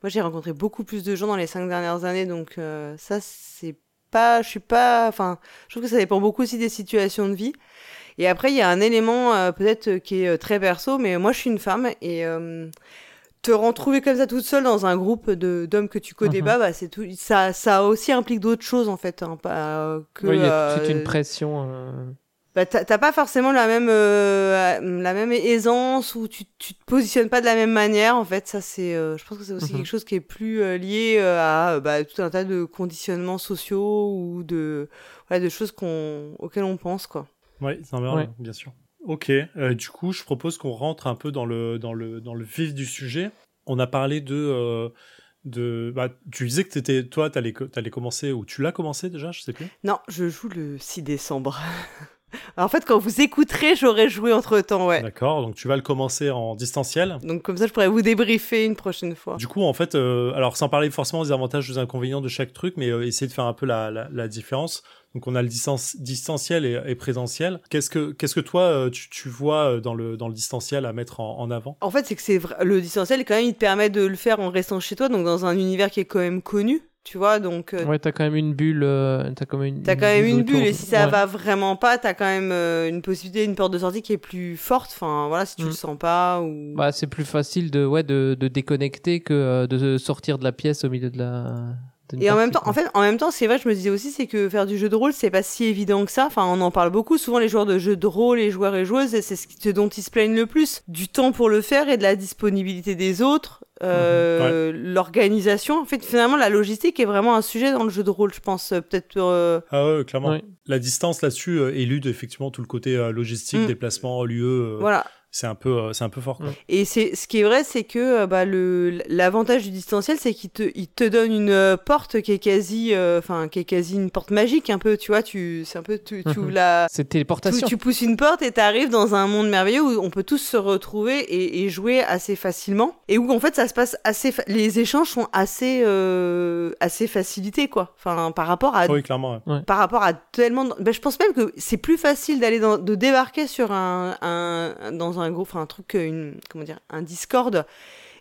Moi j'ai rencontré beaucoup plus de gens dans les cinq dernières années, donc euh, ça c'est pas, je suis pas, enfin, je trouve que ça dépend beaucoup aussi des situations de vie. Et après il y a un élément euh, peut-être qui est très perso, mais moi je suis une femme et te retrouver comme ça toute seule dans un groupe de d'hommes que tu connais mhm. pas, bah, c'est tout. Ça, ça aussi implique d'autres choses en fait, hein, pas que. Oui, il y a toute une euh, pression. Euh... Bah, t'as pas forcément la même euh, la même aisance ou tu, tu te positionnes pas de la même manière en fait ça c'est euh, je pense que c'est aussi mhm. quelque chose qui est plus lié à bah, tout un tas de conditionnements sociaux ou de voilà, de choses qu'on auxquelles on pense quoi oui c'est vrai bien sûr Ok, euh, du coup, je propose qu'on rentre un peu dans le, dans, le, dans le vif du sujet. On a parlé de. Euh, de bah, tu disais que étais, toi, tu allais, commencer, ou tu l'as commencé déjà, je sais plus Non, je joue le 6 décembre. en fait, quand vous écouterez, j'aurai joué entre temps, ouais. D'accord, donc tu vas le commencer en distanciel. Donc comme ça, je pourrais vous débriefer une prochaine fois. Du coup, en fait, euh, alors sans parler forcément des avantages, des inconvénients de chaque truc, mais essayer de faire un peu la, la, la différence. Donc on a le distanciel et, présentiel. Qu'est-ce que qu'est-ce que toi euh, tu, vois euh, dans le dans le distanciel à mettre en, avant? En fait, c'est que c'est le distanciel quand même il te permet de le faire en restant chez toi, donc dans un univers qui est quand même connu. Tu vois, donc. Euh, ouais, t'as quand même une bulle. t'as quand même une. T'as quand même une bulle, et si ça va vraiment pas, t'as quand même une possibilité, une porte de sortie qui est plus forte. Enfin, voilà, si tu le mm. sens pas ou. Bah, c'est plus facile de, ouais, de, de déconnecter que de sortir de la pièce au milieu de la. Et en même temps, en fait, en même temps, c'est vrai, je me disais aussi, c'est que faire du jeu de rôle, c'est pas si évident que ça. Enfin, on en parle beaucoup. Souvent, les joueurs de jeux de rôle, les joueurs et joueuses, c'est ce dont ils se plaignent le plus. Du temps pour le faire et de la disponibilité des autres, euh, mhm. l'organisation. En fait, finalement, la logistique est vraiment un sujet dans le jeu de rôle, je pense. Euh, peut-être. Euh, ah ouais, clairement. La distance là-dessus élude effectivement tout le côté logistique, mm. déplacement, lieu. voilà c'est un peu euh, c'est un peu fort et c'est ce qui est vrai c'est que euh, bah le l'avantage du distanciel c'est qu'il te il te donne une euh, porte qui est quasi enfin qui est quasi une porte magique un peu tu vois tu c'est un peu tu, tu la c'est téléportation. tu, pousses une porte et tu arrives dans un monde merveilleux où on peut tous se retrouver et, et, jouer assez facilement et où en fait ça se passe assez les échanges sont assez assez facilités quoi. Enfin par rapport à oui clairement par rapport à tellement ben, je pense même que c'est plus facile d'aller de débarquer sur un, un dans un un groupe, enfin un truc, euh, une, comment dire, un Discord,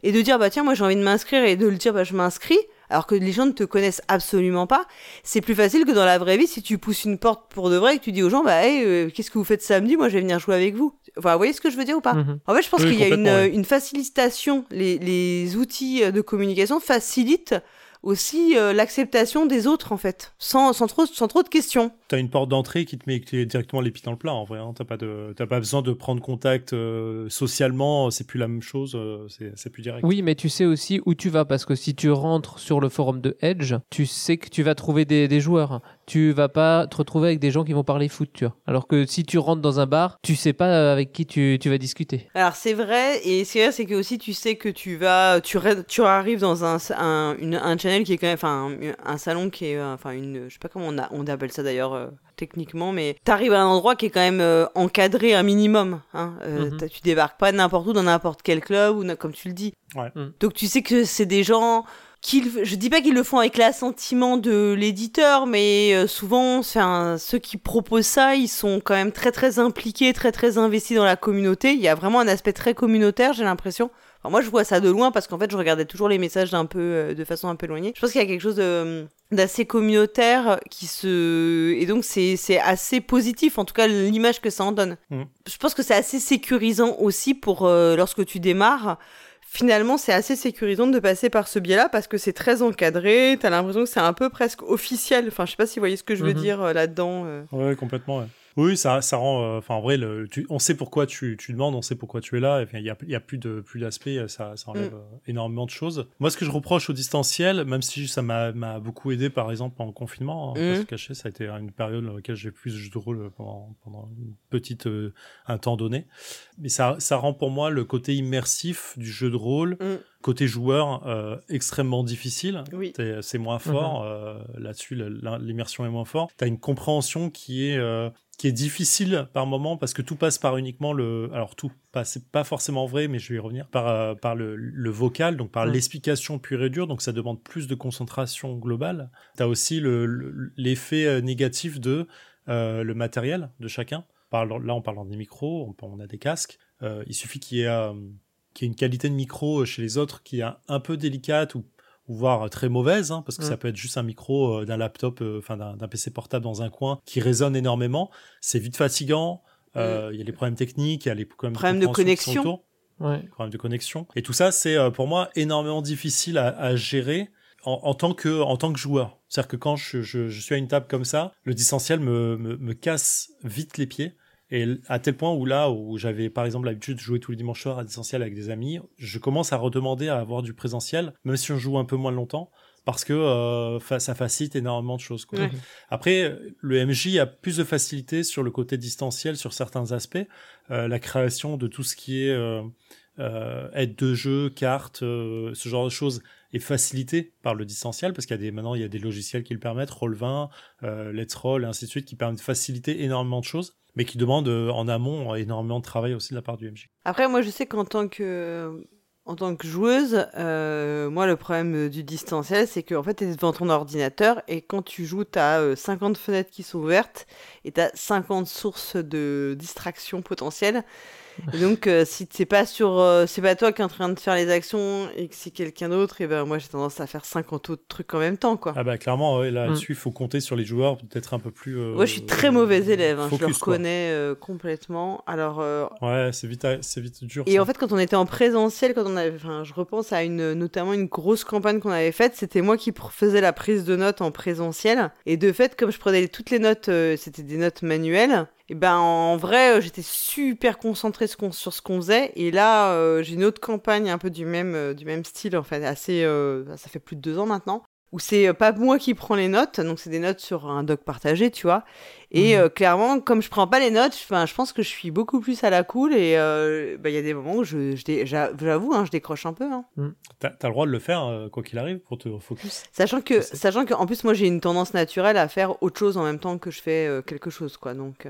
et de dire bah tiens moi j'ai envie de m'inscrire et de le dire bah je m'inscris, alors que les gens ne te connaissent absolument pas, c'est plus facile que dans la vraie vie si tu pousses une porte pour de vrai et que tu dis aux gens bah hey, euh, qu'est-ce que vous faites samedi, moi je vais venir jouer avec vous. Enfin, vous voyez ce que je veux dire ou pas? Mhm. En fait, je pense qu'il y a une, une facilitation. Les, les outils de communication facilitent aussi euh, l'acceptation des autres en fait, sans, sans, trop, sans trop de questions. as une porte d'entrée qui te met directement les pieds dans le plat en vrai. Hein. T'as pas de, t'as pas besoin de prendre contact euh, socialement. C'est plus la même chose. Euh, c'est plus direct. Oui, mais tu sais aussi où tu vas parce que si tu rentres sur le forum de Edge, tu sais que tu vas trouver des, des joueurs. Tu vas pas te retrouver avec des gens qui vont parler foot, tu vois. Alors que si tu rentres dans un bar, tu sais pas avec qui tu, tu vas discuter. Alors c'est vrai et c'est vrai c'est que aussi tu sais que tu vas tu, tu arrives dans un un, une, un channel qui est quand même enfin un, salon qui est enfin une je sais pas comment on, a, on appelle ça d'ailleurs euh, techniquement, mais t'arrives à un endroit qui est quand même euh, encadré un minimum. Hein. Euh, mhm. Tu débarques pas n'importe où dans n'importe quel club ou comme tu le dis. Mhm. Donc tu sais que c'est des gens qui, je dis pas qu'ils le font avec l'assentiment de l'éditeur, mais souvent, ceux qui proposent ça, ils sont quand même très très impliqués, très très investis dans la communauté. Il y a vraiment un aspect très communautaire, j'ai l'impression moi, je vois ça de loin parce qu'en fait, je regardais toujours les messages d'un peu, euh, de façon un peu éloignée. Je pense qu'il y a quelque chose d'assez communautaire qui se et donc c'est assez positif en tout cas l'image que ça en donne. Mm. Je pense que c'est assez sécurisant aussi pour euh, lorsque tu démarres finalement, c'est assez sécurisant de passer par ce biais-là parce que c'est très encadré. T'as l'impression que c'est un peu presque officiel. Enfin, je sais pas si vous voyez ce que je veux mm-hmm. dire euh, là-dedans. Ouais, complètement. Ouais. Oui, ça, ça rend. Euh, enfin, en vrai, le, on sait pourquoi tu, tu, demandes, on sait pourquoi tu es là. Il n'y a, y a plus de plus d'aspect, ça, ça enlève mm. euh, énormément de choses. Moi, ce que je reproche au distanciel, même si ça m'a beaucoup aidé, par exemple, en confinement, hein, mm. caché, ça a été une période dans laquelle j'ai plus de rôle pendant, pendant une petite, euh, un temps donné. Mais ça, ça rend pour moi le côté immersif du jeu de rôle. Mm. Côté joueur extrêmement difficile. Oui. C'est moins fort. Mm-hmm. Là-dessus, l'immersion est moins forte. Tu as une compréhension qui est qui est difficile par moment parce que tout passe par uniquement le alors tout pas c'est pas forcément vrai mais je vais y revenir par euh, par le, le, vocal donc par l'explication pure et dure donc ça demande plus de concentration globale tu as aussi le l'effet euh, négatif de euh, le matériel de chacun là on parle des micros on, on a des casques il suffit qu'il y ait qu'il y ait une qualité de micro chez les autres qui est un peu délicate ou voire très mauvaise, hein, parce que ça mm. peut être juste un micro euh, d'un laptop, euh, enfin d'un PC portable dans un coin qui résonne énormément. C'est vite fatigant. Euh, mm. Il y a les problèmes techniques, il y a les problèmes de connexion. Ouais. Problèmes de connexion. Et tout ça, c'est pour moi énormément difficile à, à gérer en, en, tant que en tant que joueur. C'est-à-dire que quand je, je, je, suis à une table comme ça, le distanciel me, me, me casse vite les pieds et à tel point où là, où j'avais par exemple l'habitude de jouer tous les dimanches soirs à distanciel avec des amis, je commence à redemander à avoir du présentiel, même si on joue un peu moins longtemps, parce que euh, ça facilite énormément de choses. Quoi. Après, le MJ a plus de facilité sur le côté distanciel sur certains aspects, euh, la création de tout ce qui est euh, euh aide de jeu, cartes, euh, ce genre de choses est facilité par le distanciel parce qu'il y a des maintenant il y a des logiciels qui le permettent, Roll20, Let's Roll et ainsi de suite qui permettent de faciliter énormément de choses mais qui demande euh, en amont énormément de travail aussi de la part du MJ. Après, moi, je sais qu'en tant que en tant que joueuse, euh, moi, le problème du distanciel, c'est qu'en fait, tu es devant ton ordinateur et quand tu joues, tu as 50 fenêtres qui sont ouvertes et tu as 50 sources de distraction potentielles donc, euh, si c'est pas sur, euh, c'est pas toi qui es en train de faire les actions et que c'est quelqu'un d'autre, et ben moi j'ai tendance à faire 50 autres trucs en même temps, quoi. Ah bah clairement, là-dessus, il mm. faut compter sur les joueurs, peut-être un peu plus. Euh, moi, je suis très mauvais élève, hein, je le reconnais complètement. Alors. ouais, c'est vite, c'est vite dur. Et en fait, quand on était en présentiel, quand on avait, enfin, je repense à une, notamment une grosse campagne qu'on avait faite, c'était moi qui faisais la prise de notes en présentiel, et de fait, comme je prenais toutes les notes, c'était des notes manuelles. Et ben en vrai, euh, j'étais super concentrée sur ce qu'on faisait. Et là, euh, j'ai une autre campagne un peu du même, euh, du même style, en assez. ça fait plus de deux ans maintenant où c'est pas moi qui prends les notes, donc c'est des notes sur un doc partagé, tu vois. Et mhm. euh, clairement, comme je prends pas les notes, je pense que je suis beaucoup plus à la cool et euh, bah, il y a des moments où je, j'avoue, hein, je décroche un peu. Hein. Mm. T'as as le droit de le faire euh, quoi qu'il arrive pour te focus. Sachant que, sachant que, en plus, moi j'ai une tendance naturelle à faire autre chose en même temps que je fais quelque chose, quoi. Donc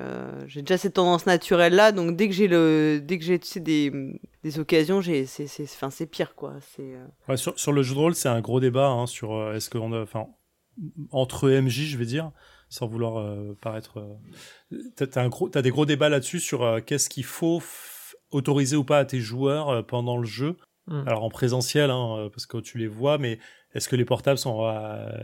j'ai déjà cette tendance naturelle là, donc dès que j'ai le, dès que j'ai tu sais, des, des occasions, j'ai, c'est, c'est, enfin c'est pire, quoi. C'est. Ouais, sur, sur, le jeu de rôle, c'est un gros débat hein, sur est-ce qu'on a, enfin entre MJ, je vais dire sans vouloir euh, paraître. Euh, t'as, as des gros débats là-dessus sur euh, qu'est-ce qu'il faut autoriser ou pas à tes joueurs pendant le jeu. Hmm. Alors en présentiel, hein, parce que tu les vois, mais est-ce que les portables sont.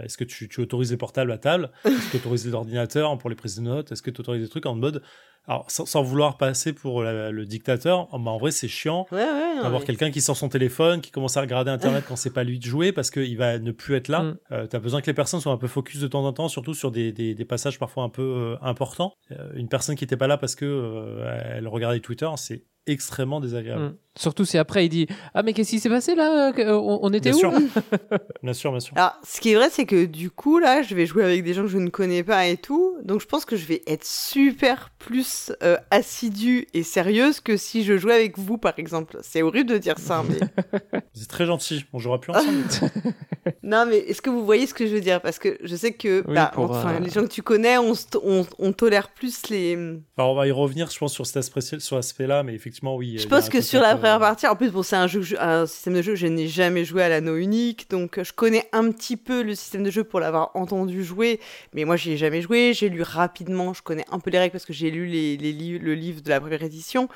est-ce que tu, tu, autorises les portables à table? Est-ce que tu autorises les ordinateurs pour les prises de notes? Est-ce que tu autorises des trucs en mode alors sans, vouloir passer pour le dictateur, en vrai c'est chiant d'avoir quelqu'un qui sort son téléphone, qui commence à regarder internet quand c'est pas lui de jouer parce qu'il va ne plus être là. Mm. Euh, tu as besoin que les personnes soient un peu focus de temps en temps, surtout sur des, des, passages parfois un peu euh, importants. Euh, une personne qui n'était pas là parce que elle regardait Twitter, c'est extrêmement désagréable. Mm. Surtout si après il dit Ah, mais qu'est-ce qui s'est passé là on, était bien où sûr? Bien sûr, bien sûr. Alors, ce qui est vrai, c'est que du coup, là, je vais jouer avec des gens que je ne connais pas et tout. Donc, je pense que je vais être super plus euh, assidue et sérieuse que si je jouais avec vous, par exemple. C'est horrible de dire ça, mais. C'est très gentil. On jouera plus ensemble. non, mais est-ce que vous voyez ce que je veux dire? Parce que je sais que bah, enfin, les gens que tu connais, on, on, on tolère plus les. Alors, on va y revenir, je pense, sur cet aspect-là, sur aspect mais effectivement, oui. Je pense que sur la première partie, en plus, bon, c'est un, jeu un système de jeu, je n'ai jamais joué à l'anneau unique, donc je connais un petit peu le système de jeu pour l'avoir entendu jouer, mais moi, j'y ai jamais joué. J'ai lu rapidement, je connais un peu les règles parce que j'ai lu les, le livre de la première édition.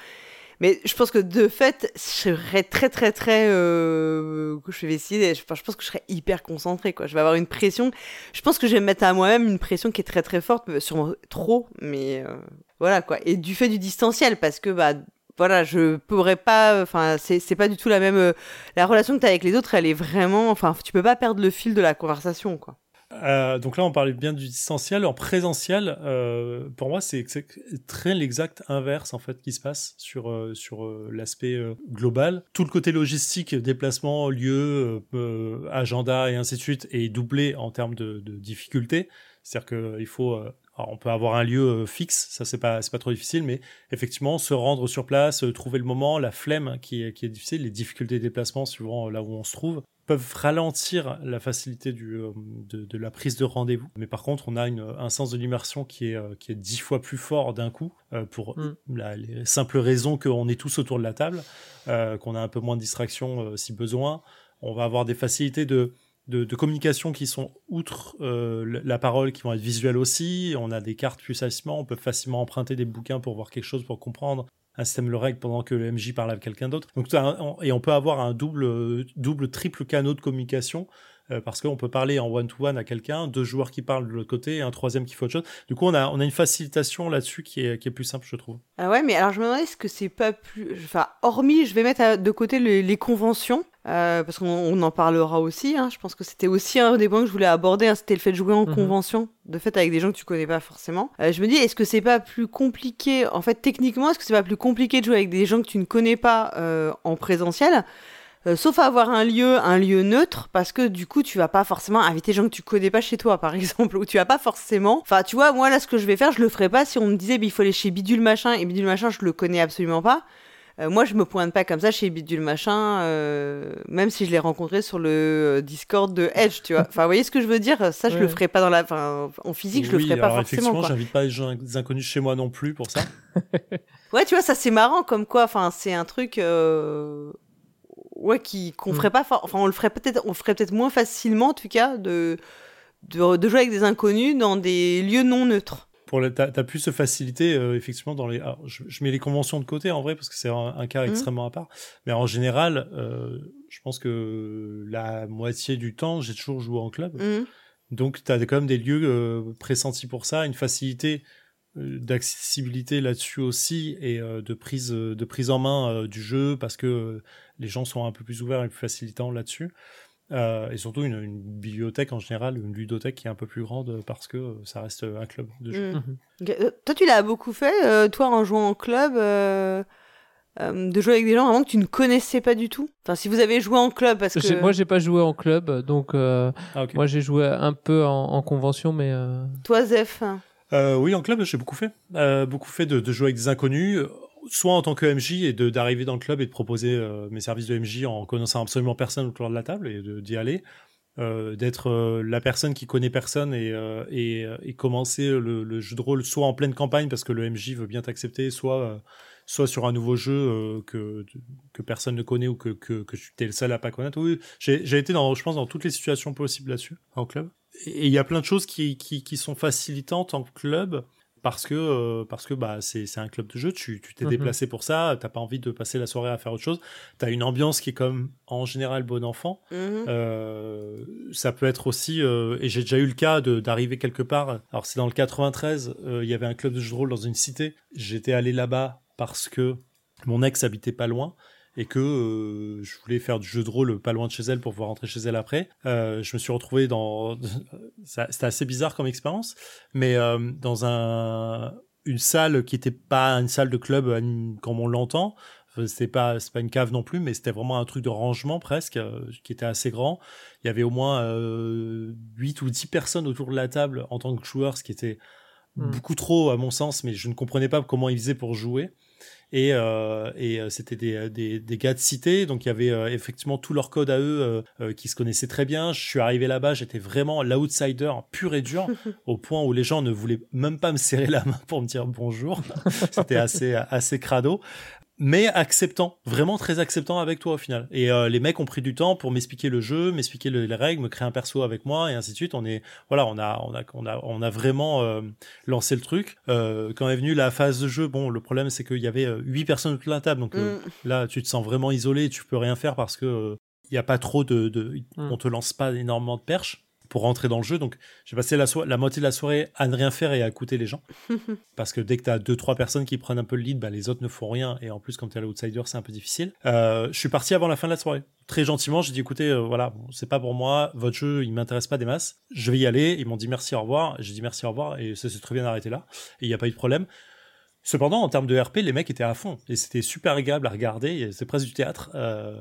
Mais je pense que de fait, je serais très très très. Euh, je vais essayer. Je, pense que je serais hyper concentré. Quoi. Je vais avoir une pression. Je pense que je vais me mettre à moi-même une pression qui est très très forte, sûrement trop, mais euh, voilà quoi. Et du fait du distanciel, parce que bah voilà, je pourrais pas. Enfin, c'est pas du tout la même. Euh, la relation que tu as avec les autres, elle est vraiment. Enfin, tu peux pas perdre le fil de la conversation, quoi. Euh, donc là, on parlait bien du distanciel. En présentiel, euh, pour moi, c'est très l'exact inverse en fait qui se passe sur euh, sur l'aspect global. Tout le côté logistique, déplacement, lieu, agenda et ainsi de suite est doublé en termes de, de difficulté. C'est-à-dire qu'il faut on peut avoir un lieu fixe, ça c'est pas pas trop difficile, mais effectivement se rendre sur place, trouver le moment, la flemme qui est, qui est difficile, les difficultés de déplacement suivant là où on se trouve, peuvent ralentir la facilité du, euh, de, la prise de rendez-vous. Mais par contre, on a une, un sens de l'immersion qui est, euh, qui est dix fois plus fort d'un coup, euh, pour mm. la, les simples raisons qu'on est tous autour de la table, qu'on a un peu moins de distraction si besoin. On va avoir des facilités de, de, de communication qui sont outre la parole, qui vont être visuelles aussi. On a des cartes plus facilement, on peut facilement emprunter des bouquins pour voir quelque chose, pour comprendre un système le règle pendant que le MJ parle avec quelqu'un d'autre. Donc, et on peut avoir un double, double, triple canot de communication euh, parce qu'on peut parler en one-to-one à quelqu'un, deux joueurs qui parlent de l'autre côté et un troisième qui fait autre chose. Du coup, on a, on a une facilitation là-dessus qui est, qui est plus simple, je trouve. Ah ouais, mais alors je me demandais, est-ce que c'est pas plus. Enfin, hormis, je vais mettre de côté les, conventions, euh, parce qu'on en parlera aussi. Hein. Je pense que c'était aussi un des points que je voulais aborder, hein, c'était le fait de jouer en mhm. convention, de fait avec des gens que tu connais pas forcément. Euh, je me dis, est-ce que c'est pas plus compliqué, en fait, techniquement, est-ce que c'est pas plus compliqué de jouer avec des gens que tu ne connais pas en présentiel euh, sauf à avoir un lieu, un lieu neutre, parce que du coup, tu vas pas forcément inviter des gens que tu connais pas chez toi, par exemple, ou tu vas pas forcément. Enfin, tu vois, moi là, ce que je vais faire, je le ferais pas si on me disait, il faut aller chez Bidule machin, et Bidule machin, je le connais absolument pas. Euh, moi, je me pointe pas comme ça chez Bidule machin, euh, même si je l'ai rencontré sur le Discord de Edge, tu vois. Enfin, vous voyez ce que je veux dire? Ça, je le ferais pas dans la, enfin, en physique, je le ferais pas forcément. Effectivement, j'invite pas les inconnus chez moi non plus pour ça. ouais, tu vois, ça c'est marrant comme quoi. Enfin, c'est un truc ouais, qui qu'on mm. ferait pas, enfin on le ferait peut-être, on ferait peut-être moins facilement en tout cas de, de, jouer avec des inconnus dans des lieux non neutres. Pour t'as, as pu se faciliter euh, effectivement dans les. je, mets les conventions de côté en vrai parce que c'est un, cas mm. extrêmement à part. Mais en général, euh, je pense que la moitié du temps, j'ai toujours joué en club. Mm. Donc, tu as quand même des lieux euh, pressentis pour ça, une facilité d'accessibilité là-dessus aussi et de prise de prise en main du jeu parce que les gens sont un peu plus ouverts et plus facilitants là-dessus. Euh, et surtout une, bibliothèque en général, une ludothèque qui est un peu plus grande parce que ça reste un club de jeu. Mmh. Euh, toi, tu l'as beaucoup fait, euh, toi, en jouant en club, de jouer avec des gens avant que tu ne connaissais pas du tout? Enfin, si vous avez joué en club, parce que moi, j'ai pas joué en club, donc ah, moi j'ai joué un peu en, convention, mais. Toi, Zef. oui, en club, j'ai beaucoup fait. beaucoup fait de, de, jouer avec des inconnus soit en tant que MJ et d'arriver dans le club et de proposer euh, mes services de MJ en connaissant absolument personne autour de la table et d'y aller, euh, d'être euh, la personne qui connaît personne et, et, et commencer le, jeu de rôle soit en pleine campagne parce que le MJ veut bien t'accepter, soit soit sur un nouveau jeu que que personne ne connaît ou que que, que tu es le seul à pas connaître. Oui, j'ai été dans je pense dans toutes les situations possibles là-dessus en club. Et il y a plein de choses qui, qui sont facilitantes en club parce que euh, parce que bah c'est un club de jeu, tu t'es mhm. déplacé pour ça, t'as pas envie de passer la soirée à faire autre chose. T'as une ambiance qui est comme en général bon enfant. Mhm. Euh, ça peut être aussi euh, et j'ai déjà eu le cas d'arriver quelque part. Alors c'est dans le 93, il y avait un club de jeu de rôle dans une cité. J'étais allé là-bas parce que mon ex habitait pas loin et que euh, je voulais faire du jeu de rôle pas loin de chez elle pour pouvoir rentrer chez elle après. Euh, je me suis retrouvé dans... C'était assez bizarre comme expérience, mais euh, dans un une salle qui n'était pas une salle de club comme on l'entend. C'était pas c'est pas une cave non plus, mais c'était vraiment un truc de rangement presque qui était assez grand. Il y avait au moins euh, 8 ou 10 personnes autour de la table en tant que joueurs, ce qui était hmm. beaucoup trop à mon sens, mais je ne comprenais pas comment ils faisaient pour jouer et, euh, et euh, c'était des, euh, des, des, gars de cité, donc il y avait effectivement tout leur code à eux qui se connaissaient très bien. Je suis arrivé là-bas, j'étais vraiment l'outsider pur et dur, au point où les gens ne voulaient même pas me serrer la main pour me dire bonjour. c'était assez assez crado mais acceptant, vraiment très acceptant avec toi au final. Et euh, les mecs ont pris du temps pour m'expliquer le jeu, m'expliquer les règles, me créer un perso avec moi et ainsi de suite. On est, voilà, on a, on a, on a, on a vraiment euh, lancé le truc. Euh, quand est venue la phase de jeu, bon, le problème c'est qu'il y avait huit personnes autour de la table, donc mm. là tu te sens vraiment isolé, tu peux rien faire parce que il y a pas trop de, de mm. on te lance pas énormément de perches pour rentrer dans le jeu. Donc, j'ai passé la, la, moitié de la soirée à ne rien faire et à écouter les gens. Parce que dès que tu as deux, trois personnes qui prennent un peu le lead, bah, les autres ne font rien. Et en plus, quand tu es l'outsider, c'est un peu difficile. Euh, je suis parti avant la fin de la soirée. Très gentiment, j'ai dit écoutez, euh, voilà, c'est pas pour moi, votre jeu, il m'intéresse pas des masses. Je vais y aller. Ils m'ont dit merci, au revoir. J'ai dit merci, au revoir. Et ça s'est très bien arrêté là. Et il n'y a pas eu de problème. Cependant, en termes de RP, les mecs étaient à fond et c'était super agréable à regarder. C'est presque du théâtre, euh,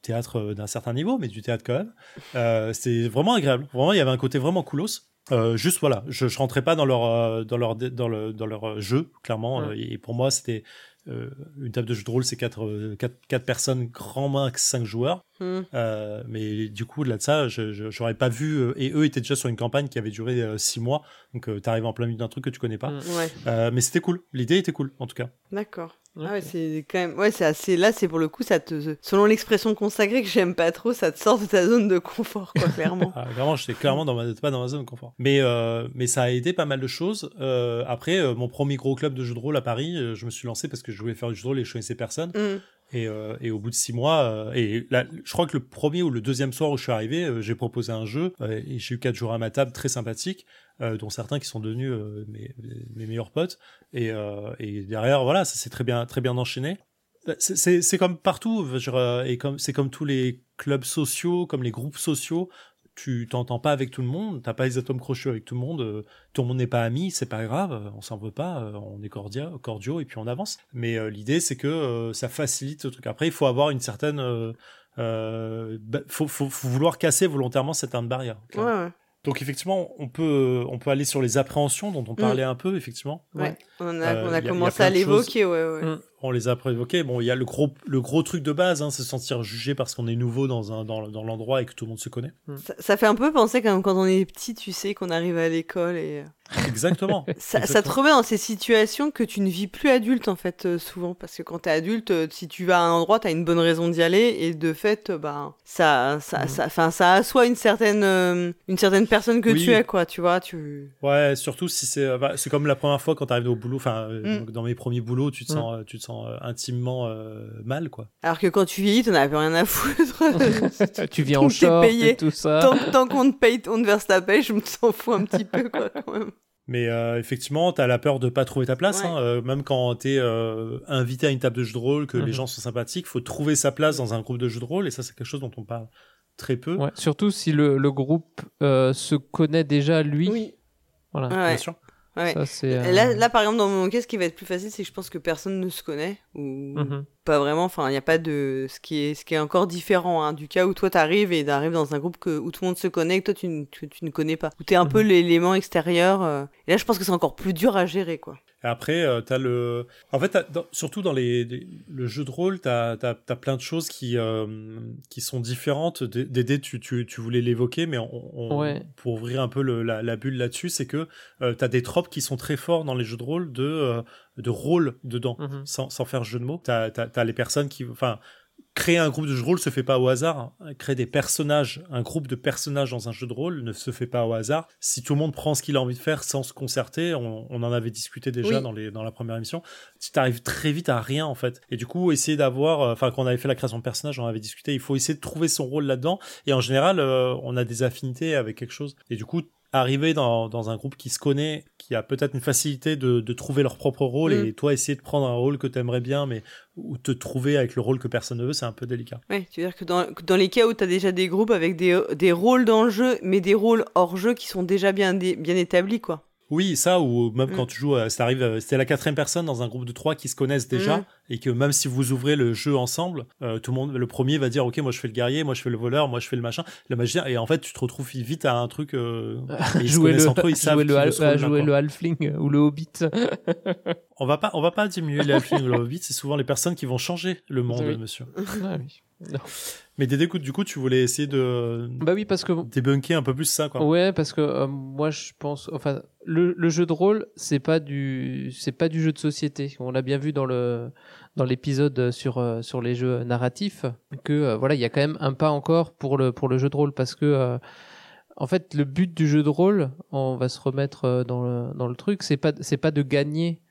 théâtre euh, d'un certain niveau, mais du théâtre quand même. Euh, c'est vraiment agréable. Vraiment, il y avait un côté vraiment coolos. Euh, juste voilà, je, je rentrais pas dans leur dans leur dans le dans leur jeu clairement. Et pour moi, c'était une table de jeu de rôle, c'est 4 quatre, quatre, quatre, personnes, grand max 5 joueurs. Hmm. Euh, mais du coup, là de ça, je n'aurais pas vu. Euh, et eux étaient déjà sur une campagne qui avait duré 6 mois. Donc, tu arrives en plein milieu d'un truc que tu connais pas. Hmm. mais c'était cool. L'idée était cool, en tout cas. D'accord. Ah ouais, c'est quand même. Ouais, c'est assez. Là, c'est pour le coup, ça te. Selon l'expression consacrée que j'aime pas trop, ça te sort de ta zone de confort, quoi, clairement. ah, clairement, j'étais clairement dans ma... pas dans ma zone de confort. Mais, euh, mais ça a aidé pas mal de choses. Euh, après, euh, mon premier gros club de jeux de rôle à Paris, je me suis lancé parce que je voulais faire du jeu de rôle et je connaissais personne. Mm. Et, euh, et, au bout de six mois, euh, et là, je crois que le premier ou le deuxième soir où je suis arrivé, euh, j'ai proposé un jeu et j'ai eu quatre jours à ma table très sympathiques, dont certains qui sont devenus mes, mes, meilleurs potes. Et, et derrière, voilà, ça s'est très bien, très bien enchaîné. Bah, c'est comme partout, et comme c'est comme tous les clubs sociaux, comme les groupes sociaux tu t'entends pas avec tout le monde, t'as pas les atomes crochus avec tout le monde, euh, tout le monde n'est pas ami, c'est pas grave, euh, on s'en veut pas, euh, on est cordia, cordiaux et puis on avance. Mais l'idée c'est que ça facilite le truc. Après, il faut avoir une certaine, bah, faut, vouloir casser volontairement certaines barrières. Ouais, ouais. Donc effectivement, on peut, on peut aller sur les appréhensions dont on mm. parlait un peu, effectivement. Ouais. On a, on a commencé à l'évoquer, ouais, ouais. Mm on les a prévoqués. Bon, il y a le gros, le gros truc de base, hein, c'est se sentir jugé parce qu'on est nouveau dans, un, dans, dans l'endroit et que tout le monde se connaît. Hmm. Ça, fait un peu penser quand, quand on est petit, tu sais, qu'on arrive à l'école et. Exactement. ça, te remet dans ces situations que tu ne vis plus adulte, en fait, euh, souvent. Parce que quand t'es adulte, euh, si tu vas à un endroit, t'as une bonne raison d'y aller et de fait, bah, ça, ça, hmm. ça, ça assoit une certaine, une certaine personne que tu es, quoi, tu vois. Tu... Ouais, surtout si c'est. Bah, c'est comme la première fois quand t'arrives au boulot, enfin, hmm. dans mes premiers boulots, tu te sens, tu te sens intimement euh, mal, quoi. Alors que quand tu vieillis, t'en as plus rien à foutre. tu viens en short payé. et tout ça. Tant, qu'on te paye, on te verse ta paye, je me s'en fous un petit peu, quoi, quand même. Mais euh, effectivement, t'as la peur de pas trouver ta place. Hein. Euh, même quand t'es euh, invité à une table de jeu de rôle, que les mhm. gens sont sympathiques, faut trouver sa place dans un groupe de jeu de rôle. Et ça, c'est quelque chose dont on parle très peu. Ouais, surtout si le, le groupe se connaît déjà lui. Oui. Voilà. Bien sûr. Ouais. là, là, par exemple, dans mon cas, ce qui va être plus facile, c'est que je pense que personne ne se connaît. Ou... Mhm pas vraiment. Enfin, il n'y a pas de ce qui est ce qui est encore différent hein, du cas où toi t'arrives et t'arrives dans un groupe que, où tout le monde se connaît, que toi tu, tu, ne connais pas, où t'es un peu mhm. l'élément extérieur. Euh. Et là, je pense que c'est encore plus dur à gérer, quoi. Et après, euh, t'as le. En fait, surtout dans les, le jeu de rôle, t'as as, as, plein de choses qui euh, qui sont différentes. Dédé, tu, tu, tu voulais l'évoquer, mais on, pour ouvrir un peu le, la, la, bulle là-dessus, c'est que euh, t'as des tropes qui sont très forts dans les jeux de rôle de de rôle dedans, mhm. sans, sans, faire jeu de mots. T'as as, as, les personnes qui, enfin, créer un groupe de jeu de rôle se fait pas au hasard. Créer des personnages, un groupe de personnages dans un jeu de rôle ne se fait pas au hasard. Si tout le monde prend ce qu'il a envie de faire sans se concerter, on, en avait discuté déjà dans, les, dans la première émission, tu arrives très vite à rien en fait. Et du coup, essayer d'avoir, euh, enfin quand on avait fait la création de personnages, on avait discuté, il faut essayer de trouver son rôle là-dedans. Et en général, euh, on a des affinités avec quelque chose. Et du coup, arriver dans, dans un groupe qui se connaît, qui a peut-être une facilité de, de, trouver leur propre rôle mm. et toi essayer de prendre un rôle que tu aimerais bien mais ou te trouver avec le rôle que personne ne veut, c'est un peu délicat. Oui, tu veux dire que dans, dans les cas où tu as déjà des groupes avec des, des rôles dans le jeu mais des rôles hors jeu qui sont déjà bien, bien établis quoi. Oui, ça, ou même mm. quand tu joues, euh, ça arrive, euh, c'était la quatrième personne dans un groupe de trois qui se connaissent déjà, mm. Et que même si vous ouvrez le jeu ensemble, euh, tout le monde, le premier va dire, ok, moi je fais le guerrier, moi je fais le voleur, moi je fais le machin, le magicien, et en fait tu te retrouves vite à un truc, jouer le, entre eux, ils savent le, jouer le halfling ou le hobbit. on va pas, on va pas diminuer les halflings ou le hobbit, c'est souvent les personnes qui vont changer le monde, monsieur. Ah, oui. Mais Dédé, du coup, tu voulais essayer de bah oui, parce que... débunker un peu plus ça, quoi. Ouais, parce que euh, moi, je pense... Enfin, le, le jeu de rôle, c'est pas du c'est pas du jeu de société. On l'a bien vu dans le dans l'épisode sur euh, sur les jeux narratifs que euh, voilà, il y a quand même un pas encore pour le jeu de rôle parce que en fait, le but du jeu de rôle, on va se remettre dans le truc, c'est pas c'est pas de gagner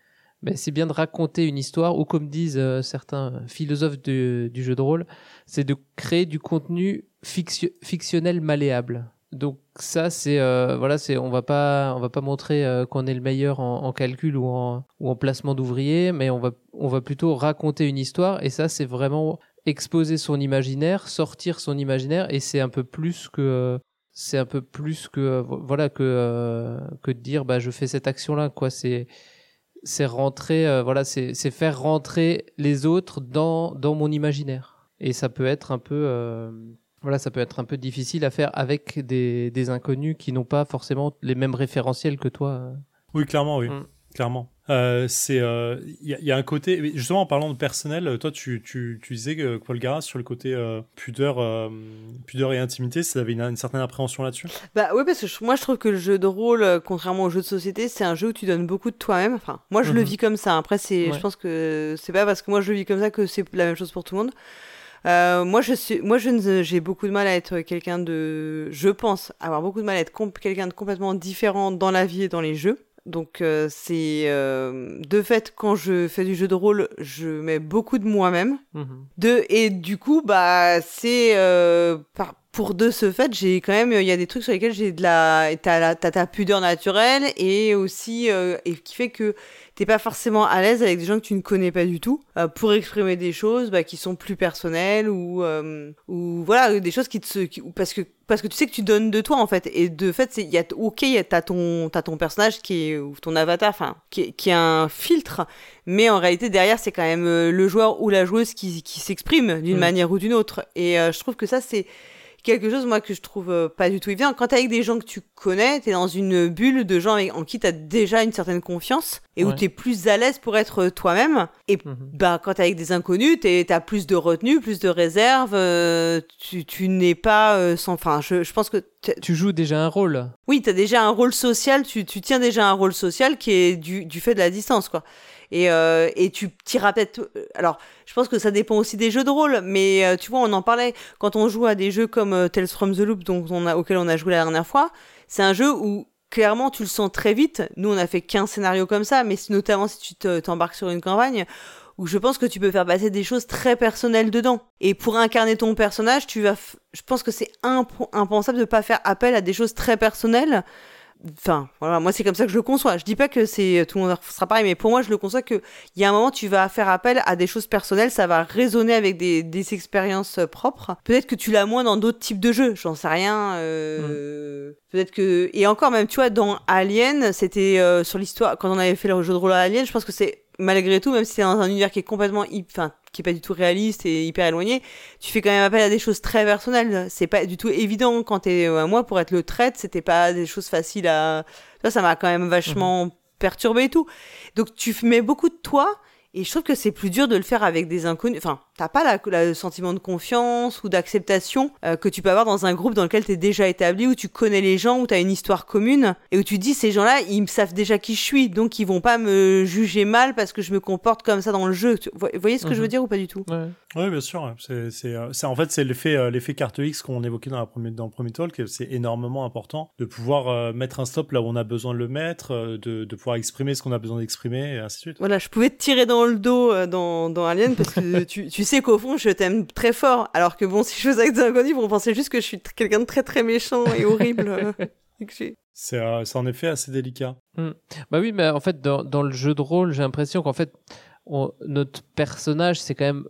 mais c'est bien de raconter une histoire ou comme disent certains philosophes du jeu de rôle, c'est de créer du contenu fictionnel malléable. Donc ça c'est euh, voilà c'est on va pas on va pas montrer euh, qu'on est le meilleur en, calcul ou en ou en placement d'ouvriers mais on va on va plutôt raconter une histoire. Et ça c'est vraiment exposer son imaginaire sortir son imaginaire. Et c'est un peu plus que c'est un peu plus que voilà que euh, que dire bah je fais cette action là quoi. C'est c'est rentrer voilà c'est c'est faire rentrer les autres dans dans mon imaginaire. Et ça peut être un peu euh, voilà ça peut être un peu difficile à faire avec des, des inconnus qui n'ont pas forcément les mêmes référentiels que toi oui clairement oui. Mm. clairement. Euh, c'est il euh, y, y, a un côté justement en parlant de personnel toi tu, tu, tu disais que Paul Garas sur le côté euh, pudeur euh, pudeur et intimité ça avait une, une certaine appréhension là-dessus? Bah oui parce que moi je trouve que le jeu de rôle contrairement au jeu de société c'est un jeu où tu donnes beaucoup de toi-même. Enfin moi je le mhm. vis comme ça. Après c'est je pense que c'est pas parce que moi je le vis comme ça que c'est la même chose pour tout le monde euh, moi, je suis, moi, je j'ai beaucoup de mal à être quelqu'un de, je pense avoir beaucoup de mal à être quelqu'un de complètement différent dans la vie et dans les jeux. Donc euh, c'est euh, de fait quand je fais du jeu de rôle, je mets beaucoup de moi-même. Mhm. De et du coup bah c'est euh, par pour de ce fait, j'ai quand même, il y a des trucs sur lesquels j'ai de la, t'as, ta pudeur naturelle et aussi, euh, et qui fait que t'es pas forcément à l'aise avec des gens que tu ne connais pas du tout euh, pour exprimer des choses bah, qui sont plus personnelles ou euh, ou voilà des choses qui te qui, parce que parce que tu sais que tu donnes de toi en fait et de fait c'est il y a ok t'as ton t'as ton personnage qui est ou ton avatar enfin qui est, qui est un filtre mais en réalité derrière c'est quand même le joueur ou la joueuse qui qui s'exprime d'une mm. manière ou d'une autre et je trouve que ça c'est quelque chose moi que je trouve euh, pas du tout évident. Quand t'es avec des gens que tu connais, t'es dans une bulle de gens en qui t'as déjà une certaine confiance et où t'es plus à l'aise pour être toi-même. Et mhm. bah quand t'es avec des inconnus, t'as plus de retenue, plus de réserve. Euh, tu, tu n'es pas euh, sans. Enfin, je, je pense que tu joues déjà un rôle. Oui, t'as déjà un rôle social. Tu, tu tiens déjà un rôle social qui est du, du fait de la distance, quoi. Et, euh, et tu t'y. Euh, alors, je pense que ça dépend aussi des jeux de rôle, mais euh, tu vois, on en parlait quand on joue à des jeux comme Tales from the Loop, donc on a, auquel on a joué la dernière fois. C'est un jeu où clairement tu le sens très vite. Nous, on a fait qu'un scénario comme ça, mais notamment si tu t'embarques sur une campagne où je pense que tu peux faire passer des choses très personnelles dedans. Et pour incarner ton personnage, tu vas, je pense que c'est impensable de pas faire appel à des choses très personnelles Enfin, voilà, moi c'est comme ça que je le conçois. Je dis pas que c'est tout le monde sera pareil, mais pour moi je le conçois que il y a un moment tu vas faire appel à des choses personnelles, ça va résonner avec des, des expériences propres. Peut-être que tu l'as moins dans d'autres types de jeux, j'en sais rien. Euh... Mm. Peut-être que et encore même tu vois dans Alien, c'était euh, sur l'histoire quand on avait fait le jeu de rôle à Alien, je pense que c'est malgré tout, même si c'est dans un univers qui est complètement, enfin, qui est pas du tout réaliste et hyper éloigné, tu fais quand même appel à des choses très personnelles. C'est pas du tout évident quand t'es, euh, moi, pour être le traite, c'était pas des choses faciles à, ça, ça m'a quand même vachement mhm. perturbé et tout. Donc, tu mets beaucoup de toi, et je trouve que c'est plus dur de le faire avec des inconnus. Enfin, t'as pas la, le sentiment de confiance ou d'acceptation euh, que tu peux avoir dans un groupe dans lequel t'es déjà établi, où tu connais les gens, où t'as une histoire commune, et où tu dis ces gens-là, ils savent déjà qui je suis, donc ils vont pas me juger mal parce que je me comporte comme ça dans le jeu. Vous voyez ce que je veux Mhm. dire ou pas du tout? Ouais. Oui, bien sûr. C'est, c'est, euh, c'est- en fait, c'est l'effet, euh, l'effet carte X qu'on évoquait dans, la première, dans le premier talk. C'est énormément important de pouvoir euh, mettre un stop là où on a besoin de le mettre, de, de pouvoir exprimer ce qu'on a besoin d'exprimer, et ainsi de suite. Voilà, je pouvais te tirer dans le dos euh, dans, dans Alien parce que tu, tu sais qu'au fond, je t'aime très fort. Alors que bon, si je faisais avec des inconnus, ils vont penser juste que je suis quelqu'un de très très méchant et horrible. C'est, euh, c'est en effet assez délicat. Bah oui, mais en fait, dans, dans le jeu de rôle, j'ai l'impression qu'en fait, on- notre personnage, c'est quand même,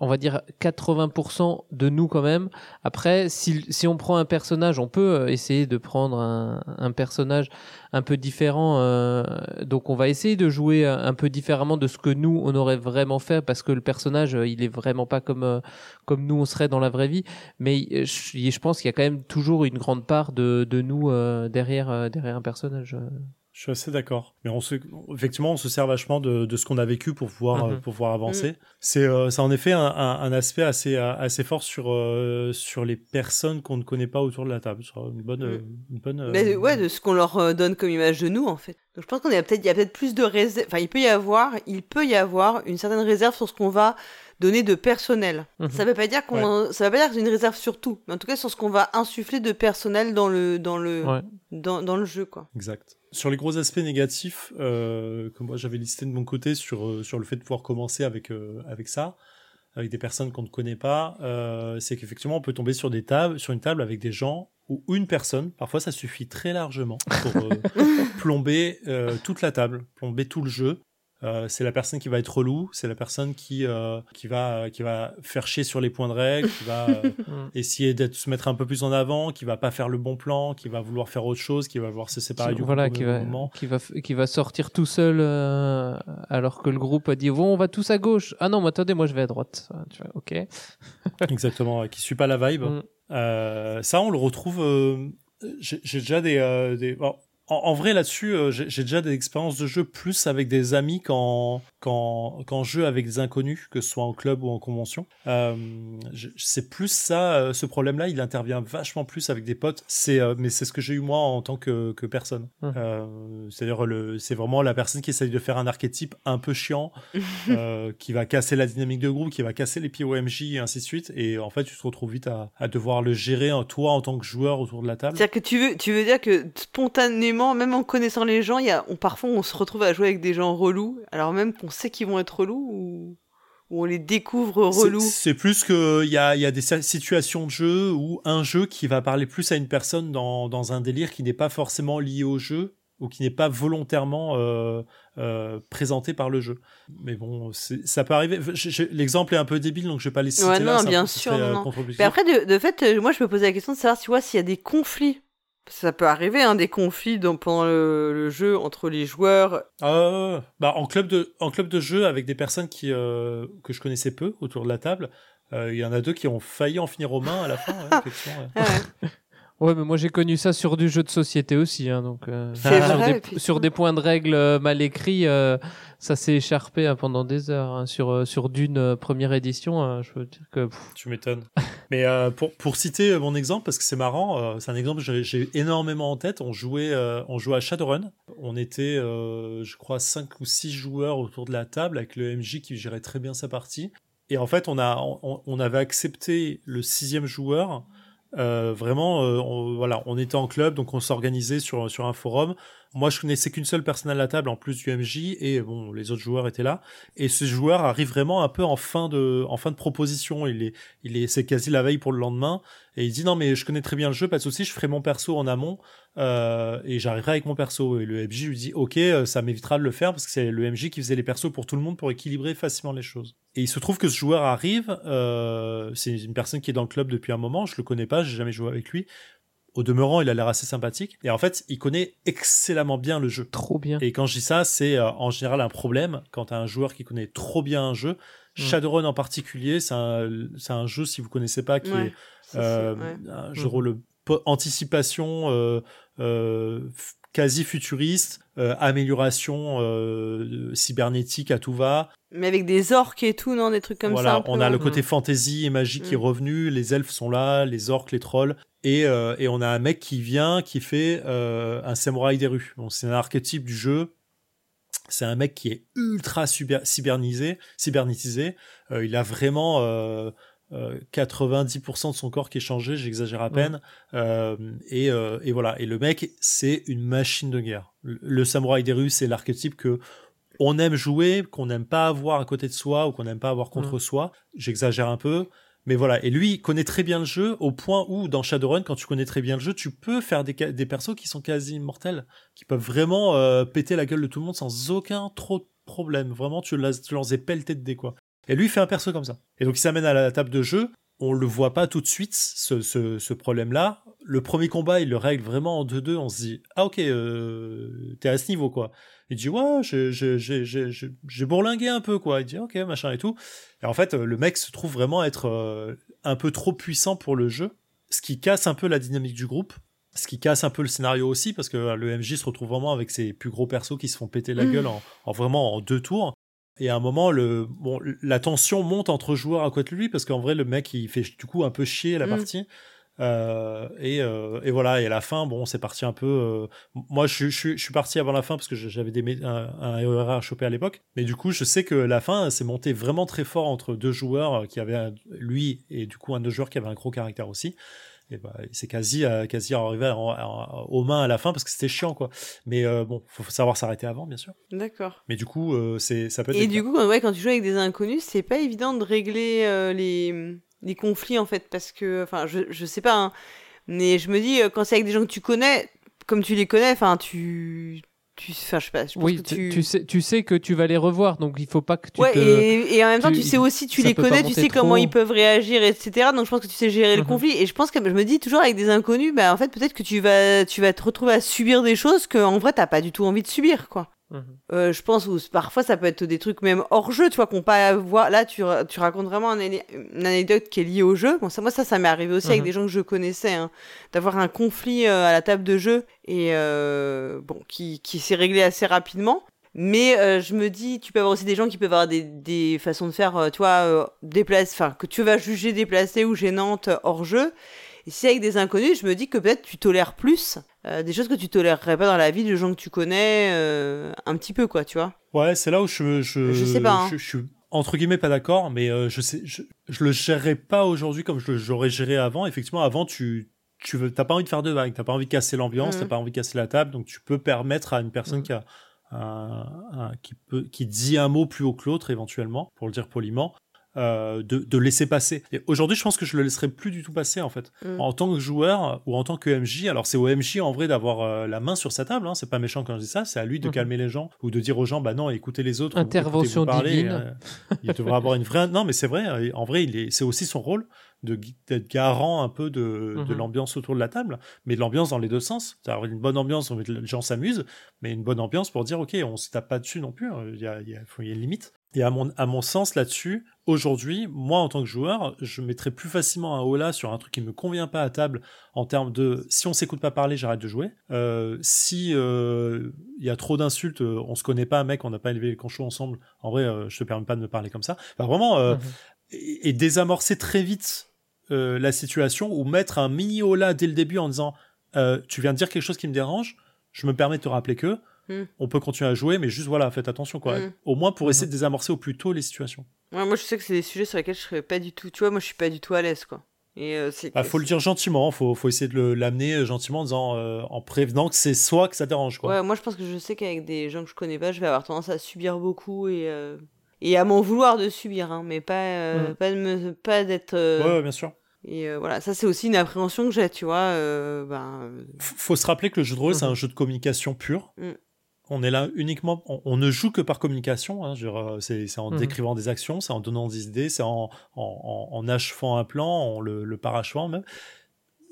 on va dire, 80% de nous quand même. Après, si, si on prend un personnage, on peut euh, essayer de prendre un, un personnage un peu différent. euh, donc, on va essayer de jouer un peu différemment de ce que nous, on aurait vraiment fait, parce que le personnage, euh, il est vraiment pas comme, euh, comme nous, on serait dans la vraie vie. Mais je, je pense qu'il y a quand même toujours une grande part de, de nous euh, derrière, derrière un personnage. Je suis assez d'accord. Mais on se, effectivement, on se sert vachement de, de ce qu'on a vécu pour pouvoir, Mhm. euh, pour pouvoir avancer. C'est, euh, c'est en effet un, un, un aspect assez, assez fort sur, euh, sur les personnes qu'on ne connaît pas autour de la table. Sur une bonne, euh, une bonne. Mais ouais, de ce qu'on leur donne comme image de nous, en fait. Donc je pense qu'on est peut-être, il y a peut-être plus de réserve. Enfin, il peut y avoir, il peut y avoir une certaine réserve sur ce qu'on va donner de personnel. Mhm. Ça veut pas dire qu'on, ça veut pas dire que c'est une réserve sur tout, mais en tout cas sur ce qu'on va insuffler de personnel dans le, dans le, Ouais. dans, dans le jeu, quoi. Exact. Sur les gros aspects négatifs, euh, que moi j'avais listé de mon côté sur, euh, sur le fait de pouvoir commencer avec, euh, avec ça, avec des personnes qu'on ne connaît pas, euh, c'est qu'effectivement on peut tomber sur, des tables, sur une table avec des gens ou une personne, parfois ça suffit très largement pour euh, plomber euh, toute la table, plomber tout le jeu. Euh, c'est la personne qui va être relou, c'est la personne qui, euh, qui, va, qui va faire chier sur les points de règle, qui va euh, Mm. essayer d'être se mettre un peu plus en avant, qui va pas faire le bon plan, qui va vouloir faire autre chose, qui va vouloir se séparer du voilà, groupe au qui va, qui va, qui va sortir tout seul euh, alors que le groupe a dit bon, on va tous à gauche. Ah non, mais attendez, moi je vais à droite. Ah, Tu vois, ok. Exactement, qui suit pas la vibe. Mm. Euh, ça, on le retrouve. euh, j'ai j'ai déjà des. euh, des- bon, en, vrai, là-dessus, euh, j'ai j'ai déjà des expériences de jeu plus avec des amis qu'en qu'en qu'en jeu avec des inconnus, que ce soit en club ou en convention. Euh, je- c'est plus ça, euh, ce problème-là, il intervient vachement plus avec des potes. C'est, euh, mais c'est ce que j'ai eu moi en tant que, que personne. Mhm. Euh, C'est-à-dire, le, c'est vraiment la personne qui essaye de faire un archétype un peu chiant, euh, qui va casser la dynamique de groupe, qui va casser les pieds au MJ et ainsi de suite. Et en fait, tu te retrouves vite à, à devoir le gérer, hein, toi, en tant que joueur autour de la table. C'est-à-dire que tu veux, tu veux dire que spontanément, même en connaissant les gens, y a, on, parfois on se retrouve à jouer avec des gens relous, alors même qu'on sait qu'ils vont être relous ou, ou on les découvre relous? C'est plus que il y a, y a des situations de jeu ou un jeu qui va parler plus à une personne dans, dans un délire qui n'est pas forcément lié au jeu ou qui n'est pas volontairement euh, euh, présenté par le jeu. Mais bon, ça peut arriver. L'exemple est un peu débile, donc je vais pas les citer Ouais, non, bien sûr, non, euh, non. Mais après, de, de fait, moi je me posais la question de savoir, tu vois, s'il y a des conflits. Ça peut arriver, hein, des conflits dans, pendant le, le jeu entre les joueurs. Euh, bah, en club de en club de jeu avec des personnes qui euh, que je connaissais peu autour de la table, euh, il y en a deux qui ont failli en finir aux mains à la fin. ouais, effectivement, ouais. Ouais. Mais moi j'ai connu ça sur du jeu de société aussi, hein, donc euh, sur, vrai, des, effectivement. sur des points de règle euh, mal écrits, euh, ça s'est écharpé hein, pendant des heures. hein. sur euh, sur d'une première édition, je veux dire que pff, Tu m'étonnes. Mais euh, pour, pour citer mon exemple, parce que c'est marrant, euh, c'est un exemple que j'ai- énormément en tête. On jouait, euh, on jouait à Shadowrun. On était, euh, je crois, 5 ou 6 joueurs autour de la table avec le MJ qui gérait très bien sa partie. Et en fait, on, a, on, on avait accepté le sixième joueur. Euh, vraiment, euh, on, voilà, on était en club, donc on s'organisait sur, sur un forum. Moi, je connaissais qu'une seule personne à la table en plus du MJ, et bon, les autres joueurs étaient là. Et ce joueur arrive vraiment un peu en fin de, en fin de proposition. Il est, il est, c'est quasi la veille pour le lendemain, et il dit non mais je connais très bien le jeu, pas de souci, je ferai mon perso en amont, euh, et j'arriverai avec mon perso. Et le MJ lui dit ok, euh, ça m'évitera de le faire parce que c'est le MJ qui faisait les persos pour tout le monde pour équilibrer facilement les choses. Et il se trouve que ce joueur arrive, euh, c'est une personne qui est dans le club depuis un moment, je le connais pas, j'ai jamais joué avec lui. Au demeurant, il a l'air assez sympathique. Et en fait, il connaît excellemment bien le jeu. trop bien. Et quand je dis ça, c'est euh, en général un problème quand tu as un joueur qui connaît trop bien un jeu. Mm. Shadowrun en particulier, c'est un, c'est un jeu, si vous connaissez pas, qui Ouais, est c'est- euh, ouais. un jeu Mm. de rôle po- anticipation, euh, euh, quasi futuriste, euh, amélioration euh, cybernétique à tout va. Mais avec des orques et tout, non Des trucs comme voilà, ça. on a le côté fantasy et magie qui est Mm. revenu, les elfes sont là, les orques, les trolls, et, euh, et on a un mec qui vient, qui fait euh, un samouraï des rues. Bon, c'est un archétype du jeu. C'est un mec qui est ultra cyber- cybernisé, cybernétisé. Euh, il a vraiment euh, euh, 90% de son corps qui est changé, j'exagère à peine. Euh, et, euh, et voilà. Et le mec, c'est une machine de guerre. Le, le samouraï des rues, c'est l'archétype que on aime jouer, qu'on n'aime pas avoir à côté de soi ou qu'on n'aime pas avoir contre soi. J'exagère un peu. Mais voilà, et lui connaît très bien le jeu au point où dans Shadowrun, quand tu connais très bien le jeu, tu peux faire des, des persos qui sont quasi immortels, qui peuvent vraiment euh, péter la gueule de tout le monde sans aucun trop de problème. Vraiment, tu, tu lances des pelletés de quoi. Et lui, il fait un perso comme ça. Et donc, il s'amène à la table de jeu. On le voit pas tout de suite, ce problème-là. Le premier combat, il le règle vraiment en 2-2. On se dit, ah ok, euh, t'es à ce niveau, quoi. Il dit, ouais, j'ai- bourlingué un peu, quoi. Il dit, ok, machin et tout. Et en fait, euh, le mec se trouve vraiment être euh, un peu trop puissant pour le jeu, ce qui casse un peu la dynamique du groupe. Ce qui casse un peu le scénario aussi, parce que le MJ se retrouve vraiment avec ses plus gros persos qui se font péter la Mm. gueule en, en vraiment en deux tours. Et à un moment, le, bon, la tension monte entre joueurs à côté de lui, parce qu'en vrai, le mec, il fait du coup un peu chier la Mm. partie. Euh, et, euh, et voilà, et à la fin, bon, c'est parti un peu. euh, moi, je, suis- je, je suis parti avant la fin parce que j'avais des, un, un ERA à choper à l'époque. Mais du coup, je sais que la fin, c'est monté vraiment très fort entre deux joueurs qui avaient un- lui et du coup un autre joueur qui avait un gros caractère aussi. Et bah, c'est quasi, quasi arrivé à- à- aux mains à la fin parce que c'était chiant, quoi. Mais bon, faut savoir s'arrêter avant, bien sûr. D'accord. Mais du coup, c'est, ça peut être. Et du coup, quand, ouais, quand tu joues avec des inconnus, c'est pas évident de régler les, les conflits en fait, parce que, enfin, je, je sais pas, hein, mais je me dis, euh, quand c'est avec des gens que tu connais, comme tu les connais, enfin, tu. tu enfin, je sais pas, je pense Oui, que tu, tu. sais, tu sais que tu vas les revoir, donc il faut pas que tu ouais, te... et, et en même temps, tu- tu sais aussi, tu les connais, tu sais comment ils peuvent réagir, etc. Donc je pense que tu sais gérer le Mhm. conflit. Et je pense que je me dis toujours avec des inconnus, bah en fait, peut-être que tu vas, tu vas te retrouver à subir des choses que en vrai, t'as pas du tout envie de subir, quoi. Mhm. Euh, je pense où parfois ça peut être des trucs même hors jeu, tu vois, qu'on pas voir. Là, tu, tu racontes vraiment un une anecdote qui est liée au jeu. Bon, ça, moi, ça, ça m'est arrivé aussi avec Mhm. des gens que je connaissais, hein, d'avoir un conflit euh, à la table de jeu et euh, bon, qui, qui s'est réglé assez rapidement. Mais euh, je me dis, tu peux avoir aussi des gens qui peuvent avoir des, des façons de faire, euh, tu vois, euh, déplace, enfin, que tu vas juger déplacées ou gênantes hors jeu. Et si avec des inconnus, je me dis que peut-être tu tolères plus euh, des choses que tu tolérerais pas dans la vie de gens que tu connais euh, un petit peu, quoi, tu vois. Ouais, c'est là où je, je, Je sais pas, hein. je, je suis entre guillemets pas d'accord, mais euh, je sais, je, je le gérerais pas aujourd'hui comme je j'aurais géré avant. Effectivement, avant tu tu veux, t'as pas envie de faire de vagues, t'as pas envie de casser l'ambiance, Mhm. t'as pas envie de casser la table, donc tu peux permettre à une personne Mhm. qui a qui peut qui dit un mot plus haut que l'autre éventuellement, pour le dire poliment. Euh, de, de laisser passer. Et aujourd'hui, je pense que je le laisserai plus du tout passer en fait. Mhm. En tant que joueur ou en tant que MJ, alors c'est au MJ en vrai d'avoir euh, la main sur sa table, hein, c'est pas méchant quand je dis ça, c'est à lui de Mhm. calmer les gens ou de dire aux gens, bah non, écoutez les autres. Intervention parler, divine. euh, il devrait avoir une vraie. Non, mais c'est vrai. euh, En vrai, il est. C'est aussi son rôle d'être garant un peu de, de Mhm. l'ambiance autour de la table, mais de l'ambiance dans les deux sens. C'est-à-dire une bonne ambiance où les gens s'amusent, mais une bonne ambiance pour dire, ok, on se tape pas dessus non plus. euh, Il y a, il y a- y a une limite. Et à mon, à mon sens là-dessus, aujourd'hui, moi en tant que joueur, je mettrais plus facilement un hola sur un truc qui me convient pas à table en termes de si on s'écoute pas parler, j'arrête de jouer. Euh, si euh, il y a trop d'insultes, euh, on se connaît pas, mec, on n'a pas élevé les conchos ensemble. En vrai, euh, je te permets pas de me parler comme ça. Enfin, vraiment, euh, Mhm. et, et désamorcer très vite euh, la situation ou mettre un mini hola dès le début en disant euh, tu viens de dire quelque chose qui me dérange, je me permets de te rappeler que Mm. on peut continuer à jouer, mais juste voilà, faites attention quoi. Mm. Au moins pour essayer Mhm. de désamorcer au plus tôt les situations. Ouais, moi, je sais que c'est des sujets sur lesquels je serais pas du tout. Tu vois, moi, je suis pas du tout à l'aise, quoi. Et euh. Bah, faut le dire gentiment, faut, faut essayer de l'amener euh, gentiment en disant, euh, en prévenant que c'est soit que ça dérange quoi. Ouais, moi, je pense que je sais qu'avec des gens que je connais pas, je vais avoir tendance à subir beaucoup et. euh, Et à m'en vouloir de subir, hein, mais pas, pas, de me, pas d'être. Ouais, ouais, bien sûr. Et voilà, ça c'est aussi une appréhension que j'ai, tu vois. ben, faut se rappeler que le jeu de rôle c'est Mhm. un jeu de communication pur. Mm. On est là uniquement, on, on ne joue que par communication. hein, euh, c'est en Mhm. décrivant des actions, c'est en donnant des idées, c'est en, en, en, en achevant un plan, en le, le parachevant même.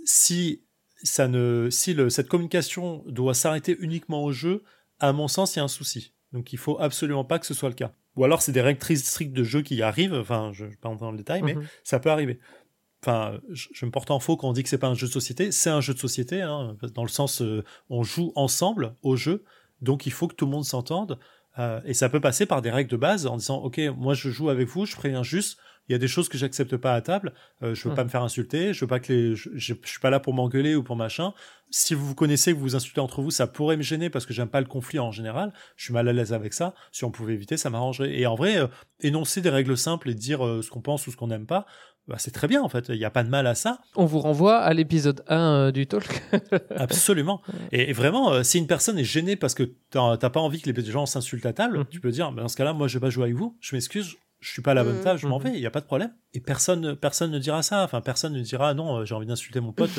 Si ça ne, si le, cette communication doit s'arrêter uniquement au jeu, à mon sens, il y a un souci. Donc il faut absolument pas que ce soit le cas. Ou alors c'est des règles très strictes de jeu qui arrivent. Enfin, je ne vais pas entrer dans le détail, mais Mhm. ça peut arriver. enfin, je, me porte en faux quand on dit que c'est pas un jeu de société. C'est un jeu de société, hein, dans le sens euh, on joue ensemble au jeu, donc il faut que tout le monde s'entende. Euh, et ça peut passer par des règles de base en disant ok, moi je joue avec vous, je préviens juste. Il y a des choses que j'accepte pas à table. Euh, je veux pas me faire insulter. Je veux pas que les. Je, je, suis pas là pour m'engueuler ou pour machin. Si vous vous connaissez, que vous vous insultez entre vous, ça pourrait me gêner parce que j'aime pas le conflit en général. Je suis mal à l'aise avec ça. Si on pouvait éviter, ça m'arrangerait. Et en vrai, énoncer des règles simples et dire ce qu'on pense ou ce qu'on n'aime pas, bah, c'est très bien en fait, il n'y a pas de mal à ça. On vous renvoie à l'épisode 1 euh, du talk. Absolument. Et, vraiment, euh, si une personne est gênée parce que tu n'as pas envie que les gens s'insultent à table, mhm. tu peux dire, bah, dans ce cas-là, moi je vais pas jouer avec vous, je m'excuse, je suis pas à la bonne mhm. table, je m'en mhm. vais, il n'y a pas de problème. Et personne, personne ne dira ça. Enfin, personne ne dira non, euh, j'ai envie d'insulter mon pote,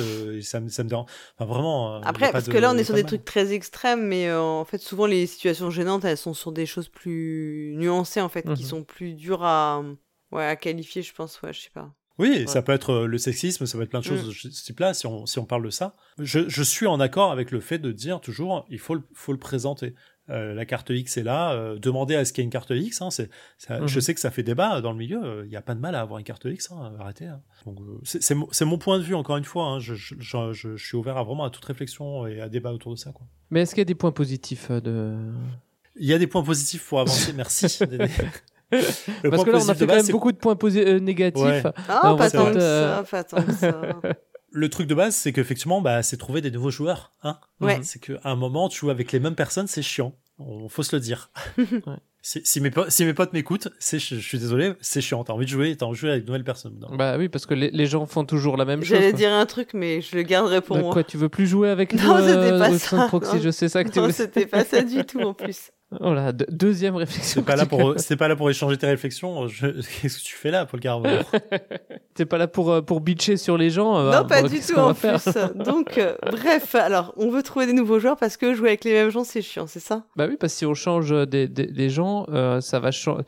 ça, me, ça me dérange. Enfin, vraiment. Après, parce que là, on est sur des trucs très extrêmes, mais en fait, souvent les situations gênantes, elles sont sur des choses plus nuancées, en fait, qui sont plus dures à, ouais, à qualifier, je pense. Ouais, je sais pas. Oui, ça peut être euh, le sexisme, ça peut être plein de choses mm. de ce type-là, si on, si on parle de ça. Je, je, suis en accord avec le fait de dire toujours, il faut le, faut le présenter. Euh, la carte X est là, euh, demandez à ce qu'il y ait une carte X. Hein, c'est, Je mm-hmm. sais que ça fait débat dans le milieu, il n'y a pas de mal à avoir une carte X, hein, arrêtez. Hein. c'est, mon point de vue, encore une fois, je, je, je, suis ouvert à vraiment à toute réflexion et à débat autour de ça. Quoi. Mais est-ce qu'il y a des points positifs de... Il y a des points positifs pour avancer, merci. Parce que là, on a fait quand même beaucoup de points euh, négatifs. Ah, pas tant, que ça, pas tant que ça. Le truc de base, c'est qu'effectivement, bah, c'est trouver des nouveaux joueurs. Hein ouais. C'est qu'à un moment, tu joues avec les mêmes personnes, c'est chiant. On faut se le dire. ouais. Si, si, mes, si mes potes m'écoutent, c'est, je, suis désolé, c'est chiant. T'as envie de jouer, t'as envie de jouer avec de nouvelles personnes. Bah oui, parce que les, les, gens font toujours la même chose. J'allais dire un truc, mais je le garderai pour bah moi. Quoi, tu veux plus jouer avec nous Non, c'était pas ça. Proxy, je sais ça que tu Non, c'était pas ça du tout en plus. Oh là, deuxième réflexion. C'est pas là pour, c'est pas là pour échanger tes réflexions. Qu'est-ce que tu fais là, Paul Carver T'es pas là pour euh, pour bitcher sur les gens. Euh, non, pas du tout en plus. Donc, euh, bref, alors on veut trouver des nouveaux joueurs parce que jouer avec les mêmes gens c'est chiant, c'est ça? Bah oui, parce que si on change des, des, des gens, ça va changer.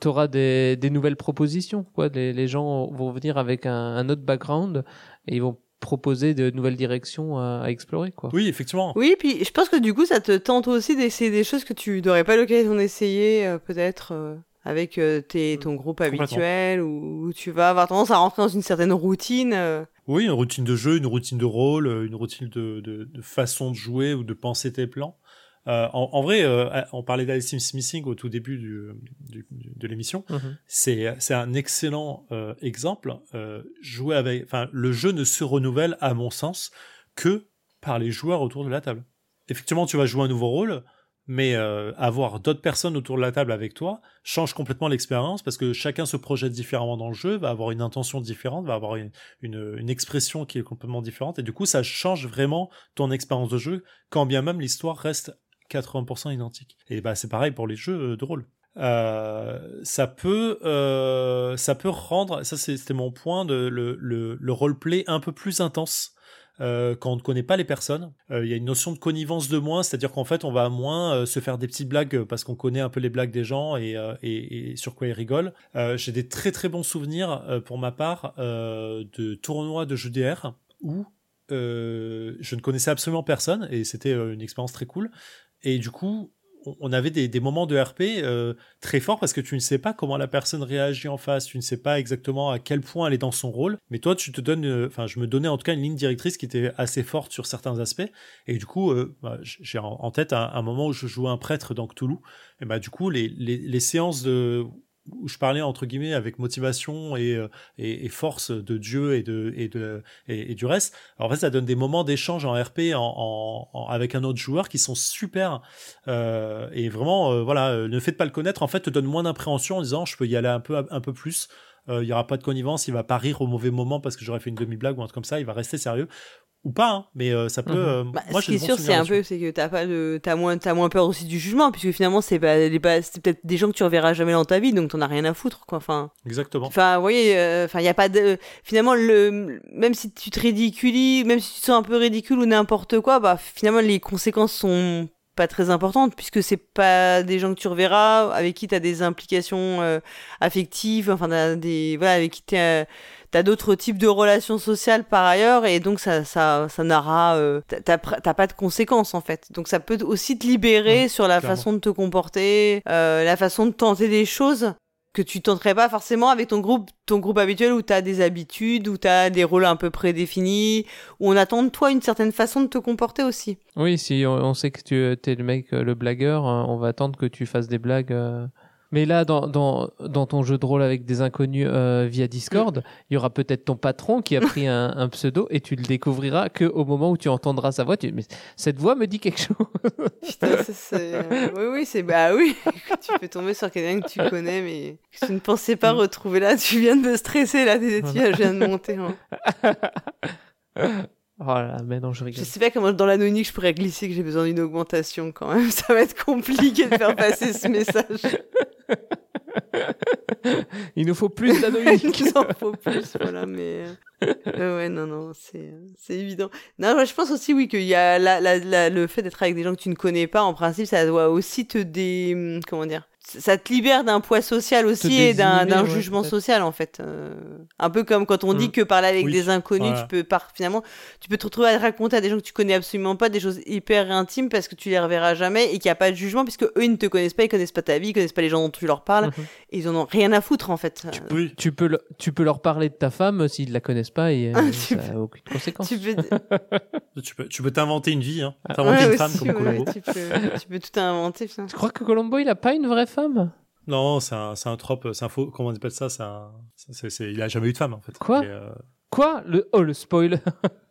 T'auras des, des nouvelles propositions, quoi. Les, les gens vont venir avec un, un autre background et ils vont proposer de nouvelles directions à, explorer quoi. Oui, effectivement. Oui, puis je pense que du coup ça te tente aussi d'essayer des choses que tu n'aurais pas l'occasion d'essayer euh, peut-être euh, avec euh, tes, ton groupe habituel ou tu vas avoir tendance à rentrer dans une certaine routine. Oui, une routine de jeu, une routine de rôle, une routine de, de, de façon de jouer ou de penser tes plans. Euh, en, vrai, euh, on parlait d'Alice Missing au tout début du, du, de l'émission. Mhm. C'est C'est un excellent euh, exemple. jouer avec, enfin, le jeu ne se renouvelle, à mon sens, que par les joueurs autour de la table. Effectivement, tu vas jouer un nouveau rôle, mais avoir d'autres personnes autour de la table avec toi change complètement l'expérience parce que chacun se projette différemment dans le jeu, va avoir une intention différente, va avoir une, une, une, expression qui est complètement différente et du coup ça change vraiment ton expérience de jeu quand bien même l'histoire reste 80% identique. Et bah c'est pareil pour les jeux euh, de rôle. Euh, ça peut euh, ça peut rendre ça c'était mon point de le, le, le roleplay un peu plus intense quand on ne connaît pas les personnes. Il y a une notion de connivence de moins, c'est-à-dire qu'en fait, on va moins se faire des petites blagues parce qu'on connaît un peu les blagues des gens et, et, et sur quoi ils rigolent. J'ai des très très bons souvenirs pour ma part de tournois de jeux DR où je ne connaissais absolument personne et c'était une expérience très cool. Et du coup, on avait des, moments de RP euh, très forts parce que tu ne sais pas comment la personne réagit en face, tu ne sais pas exactement à quel point elle est dans son rôle, mais toi tu te donnes, euh, enfin je me donnais en tout cas une ligne directrice qui était assez forte sur certains aspects, et du coup euh, bah, j'ai en, tête un, moment où je jouais un prêtre dans Cthulhu, et bah du coup les, les séances de où je parlais entre guillemets avec motivation et, euh, et, et force de Dieu et de et de et, du reste. Alors en fait, ça donne des moments d'échange en RP en, en, avec un autre joueur qui sont super euh, et vraiment euh, voilà, euh, ne faites pas le connaître. En fait, te donne moins d'impréhension en disant je peux y aller un peu un peu plus. Il y aura pas de connivence, il va pas rire au mauvais moment parce que j'aurais fait une demi blague ou un truc comme ça. Il va rester sérieux ou pas, hein, mais euh, ça peut. Mhm. Euh, bah, moi, ce qui est sûr, c'est un peu, c'est que t'as pas de, t'as moins, t'as moins peur aussi du jugement, puisque finalement, c'est pas, pas c'est peut-être des gens que tu reverras jamais dans ta vie, donc t'en as rien à foutre, quoi. Enfin. Exactement. Enfin, vous voyez, euh, enfin, il y a pas de, finalement, le, même si tu te ridiculises, même si tu te sens un peu ridicule ou n'importe quoi, bah, finalement, les conséquences sont pas très importantes puisque c'est pas des gens que tu reverras avec qui tu as des implications affectives enfin des voilà avec qui tu t'as d'autres types de relations sociales par ailleurs et donc ça ça ça n'aura euh, t'as pas de conséquences en fait donc ça peut aussi te libérer sur la façon de te comporter euh, la façon de tenter des choses que tu tenterais pas forcément avec ton groupe, ton groupe habituel où tu as des habitudes, où tu as des rôles un peu prédéfinis, où on attend de toi une certaine façon de te comporter aussi. Oui, si on, sait que tu es le mec, le blagueur, on va attendre que tu fasses des blagues. Mais là, dans, dans, dans ton jeu de rôle avec des inconnus euh, via Discord, il y aura peut-être ton patron qui a pris un, un, pseudo et tu le découvriras que au moment où tu entendras sa voix. Tu... Mais cette voix me dit quelque chose. Putain, c'est... Oui, oui, c'est bah oui. tu peux tomber sur quelqu'un que tu connais, mais que tu ne pensais pas mm. retrouver là. Tu viens de me stresser là, je viens de monter. Hein. Oh là, mais non, je rigole. Je sais pas comment dans l'anonyme je pourrais glisser que j'ai besoin d'une augmentation quand même. Ça va être compliqué de faire passer ce message. Il nous faut plus d'anonymes. Il en faut plus, voilà, mais. Euh, ouais, non, non, c'est, c'est évident. Non, je pense aussi, oui, qu'il y a la, la, le fait d'être avec des gens que tu ne connais pas, en principe, ça doit aussi te dé. Comment dire ça te libère d'un poids social aussi et d'un jugement social en fait. Euh, un peu comme quand on dit mm. que parler avec des inconnus, tu peux par, finalement, tu peux te retrouver à raconter à des gens que tu connais absolument pas des choses hyper intimes parce que tu les reverras jamais et qu'il n'y a pas de jugement puisque eux ils ne te connaissent pas, ils connaissent pas ta vie, ils connaissent pas les gens dont tu leur parles mm-hmm. et ils en ont rien à foutre en fait. Tu peux, tu peux, tu peux leur parler de ta femme s'ils la connaissent pas et euh, ça n'a aucune conséquence. tu peux, tu peux, t'inventer une vie, hein. T'inventer une femme comme Colombo. tu, peux, tu peux tout inventer. Tu crois que Colombo il a pas une vraie femme? Non, c'est un, c'est un trope, c'est un faux, comment on appelle ça, c'est un, c'est, c'est, il a jamais eu de femme, en fait. Quoi? Euh, Quoi? Le, oh, le spoil.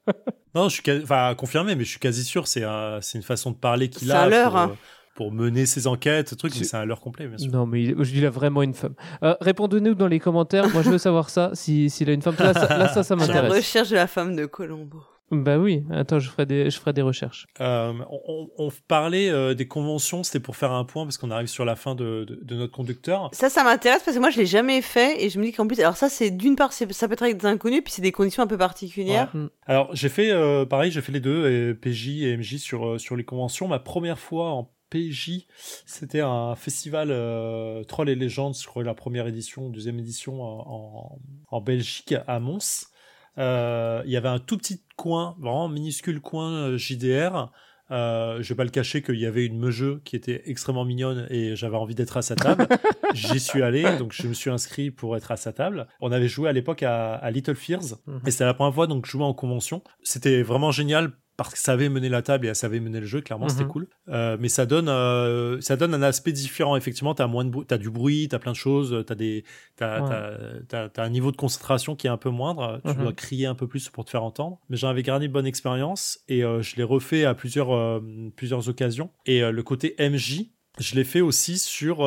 non, je suis, enfin, confirmé, mais je suis quasi sûr, c'est c'est une façon de parler qu'il a. Pour, hein. pour, mener ses enquêtes, truc, mais c'est un leurre complet, bien sûr. Non, mais il, il a vraiment une femme. Euh, répondez-nous dans les commentaires. Moi, je veux savoir ça, s'il si, a une femme. Là, ça, là, ça, ça m'intéresse. La recherche de la femme de Colombo. Bah oui, attends, je ferai des, je ferai des recherches. Euh, on, on, parlait euh, des conventions, c'était pour faire un point parce qu'on arrive sur la fin de, de, de notre conducteur. Ça, ça m'intéresse parce que moi je l'ai jamais fait et je me dis qu'en plus, alors ça c'est d'une part, ça peut être avec des inconnus, puis c'est des conditions un peu particulières. Mm. Alors j'ai fait, euh, pareil, j'ai fait les deux, et PJ et MJ sur, euh, sur les conventions. Ma première fois en PJ, c'était un festival euh, Troll et légendes, je crois la première édition, deuxième édition en, en Belgique à Mons. Euh, il y avait un tout petit coin, vraiment minuscule coin euh, JDR. Euh, je vais pas le cacher qu'il y avait une meugeux qui était extrêmement mignonne et j'avais envie d'être à sa table. J'y suis allé, donc je me suis inscrit pour être à sa table. On avait joué à l'époque à, à, Little Fears mhm. et c'était la première fois donc je jouais en convention. C'était vraiment génial parce que ça savait mener la table et elle savait mener le jeu, clairement, c'était mhm. cool. Euh, mais ça donne, euh, ça donne un aspect différent. Effectivement, de, t'as du bruit, t'as plein de choses, des, t'as, t'as, un niveau de concentration qui est un peu moindre. Tu mhm. dois crier un peu plus pour te faire entendre. Mais j'en avais gardé une bonne expérience et euh, je l'ai refait à plusieurs, plusieurs occasions. Et le côté MJ, je l'ai fait aussi sur,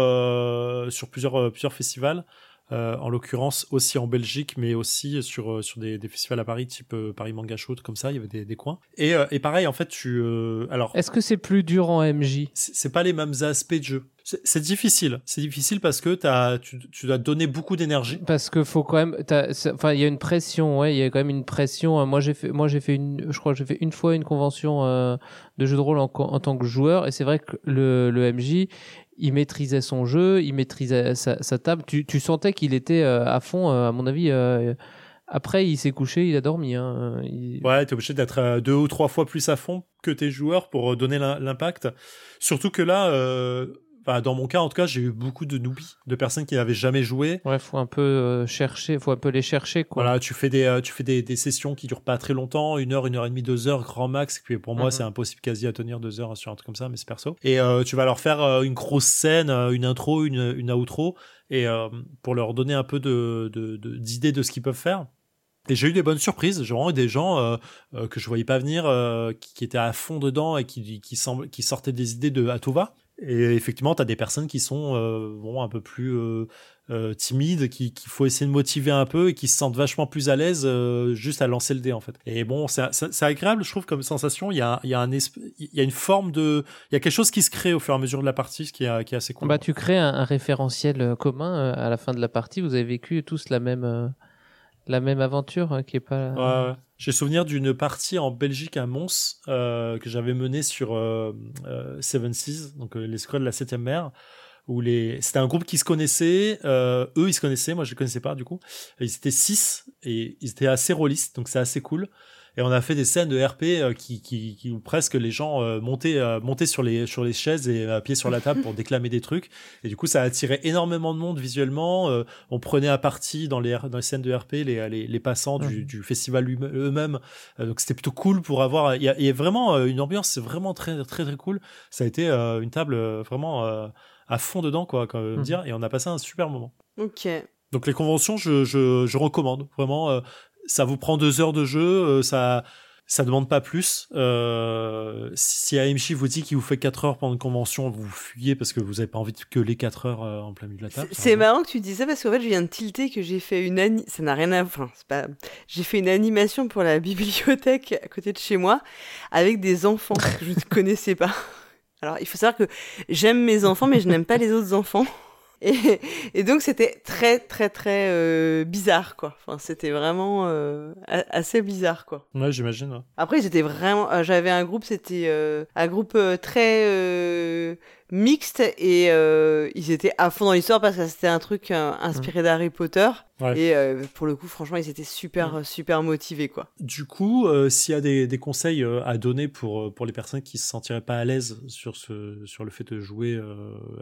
sur plusieurs, plusieurs festivals. Euh, en l'occurrence aussi en Belgique, mais aussi sur euh, sur des, des festivals à Paris, type euh, Paris Manga Show, comme ça, il y avait des, des coins. Et, et pareil, en fait, tu alors. Est-ce que c'est plus dur en MJ C'est pas les mêmes aspects de jeu. C'est difficile. C'est difficile parce que as, tu, tu dois donner beaucoup d'énergie. Parce que faut quand même, enfin, il y a une pression, ouais, il y a quand même une pression. Moi, j'ai fait, moi, j'ai fait une, je crois, j'ai fait une fois une convention de jeu de rôle en, en tant que joueur, et c'est vrai que le, le MJ, il maîtrisait son jeu, il maîtrisait sa, sa table. Tu, tu sentais qu'il était euh, à fond, euh, à mon avis. Euh, après, il s'est couché, il a dormi. Hein. Il... Ouais, t'es obligé d'être deux ou trois fois plus à fond que tes joueurs pour donner l'impact. Surtout que là, dans mon cas, en tout cas, j'ai eu beaucoup de newbies, de personnes qui n'avaient jamais joué. Ouais, faut un peu euh, chercher, faut un peu les chercher, quoi. Voilà, tu fais des, euh, tu fais des, des, sessions qui durent pas très longtemps, une heure, une heure et demie, deux heures, grand max. Et puis pour moi, mhm. c'est impossible quasi à tenir deux heures sur un truc comme ça, mais c'est perso. Et euh, tu vas leur faire une grosse scène, une intro, une, une outro, et pour leur donner un peu de, d'idées de, de, ce qu'ils peuvent faire. Et j'ai eu des bonnes surprises. J'ai vraiment eu des gens que je voyais pas venir, qui, qui, étaient à fond dedans et qui, qui, semble, qui sortaient des idées de à tout va. Et effectivement, tu as des personnes qui sont euh, bon, un peu plus euh, euh, timides, qu'il qui faut essayer de motiver un peu et qui se sentent vachement plus à l'aise euh, juste à lancer le dé en fait. Et bon, c'est agréable, je trouve, comme sensation. Il y a, il y a, un il y a une forme de, il y a quelque chose qui se crée au fur et à mesure de la partie, ce qui est, qui est assez cool. Bah, tu crées un, un référentiel commun à la fin de la partie. Vous avez vécu tous la même la même aventure hein, qui est pas. Ouais, J'ai souvenir d'une partie en Belgique à Mons euh, que j'avais menée sur euh, euh, Seven Seas, donc les scrolls de la septième mer, où les c'était un groupe qui se connaissait, eux ils se connaissaient, moi je les connaissais pas du coup. Ils étaient six et ils étaient assez rôlistes, donc c'est assez cool. Et on a fait des scènes de RP euh, qui, qui, qui où presque les gens euh, montaient, euh, montaient sur les sur les chaises et pieds sur la table pour déclamer des trucs. Et du coup, ça a attiré énormément de monde visuellement. on prenait à partie dans les dans les scènes de RP les les, les passants du, du festival eux-mêmes. donc c'était plutôt cool pour avoir. Il y a, y a, vraiment une ambiance, c'est vraiment très très très cool. Ça a été une table vraiment à fond dedans quoi, quand même mmh. dire. Et on a passé un super moment. Ok. Donc les conventions, je, je, je recommande vraiment. Euh, ça vous prend deux heures de jeu, euh, ça ça demande pas plus. Euh, si AMG vous dit qu'il vous fait 4 heures pendant une convention, vous fuyez parce que vous avez pas envie de que les 4 heures euh, en plein milieu de la table. C'est marrant que tu dis ça parce qu'en fait, je viens de tilter que j'ai fait une ani... ça n'a rien à enfin, c'est pas j'ai fait une animation pour la bibliothèque à côté de chez moi avec des enfants que je ne connaissais pas. Alors, il faut savoir que j'aime mes enfants mais je n'aime pas les autres enfants. Et, et donc c'était très très très euh, bizarre quoi. Enfin c'était vraiment euh, assez bizarre quoi. Ouais j'imagine. Après j'étais vraiment, euh, j'avais un groupe, c'était euh, un groupe très mixte et ils étaient à fond dans l'histoire parce que c'était un truc inspiré d'Harry Potter. Et euh, pour le coup, franchement, ils étaient super, super motivés, quoi. Du coup, euh, s'il y a des, des conseils euh, à donner pour, pour les personnes qui se sentiraient pas à l'aise sur, ce, sur le fait de jouer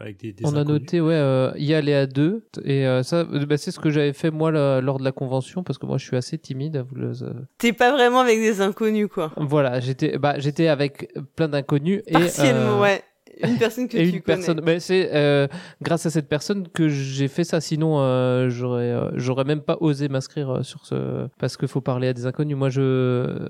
avec des, des On a noté, ouais, y aller à deux. Et ça, bah, c'est ce que j'avais fait, moi, lors de la convention, parce que moi, je suis assez timide. Vous T'es pas vraiment avec des inconnus, quoi. Voilà, j'étais bah, j'étais avec plein d'inconnus. Partiellement, ouais une personne que et tu une personne. Mais c'est euh, grâce à cette personne que j'ai fait ça. Sinon, euh, j'aurais, euh, j'aurais même pas osé m'inscrire euh, sur ce parce qu'il faut parler à des inconnus. Moi, je,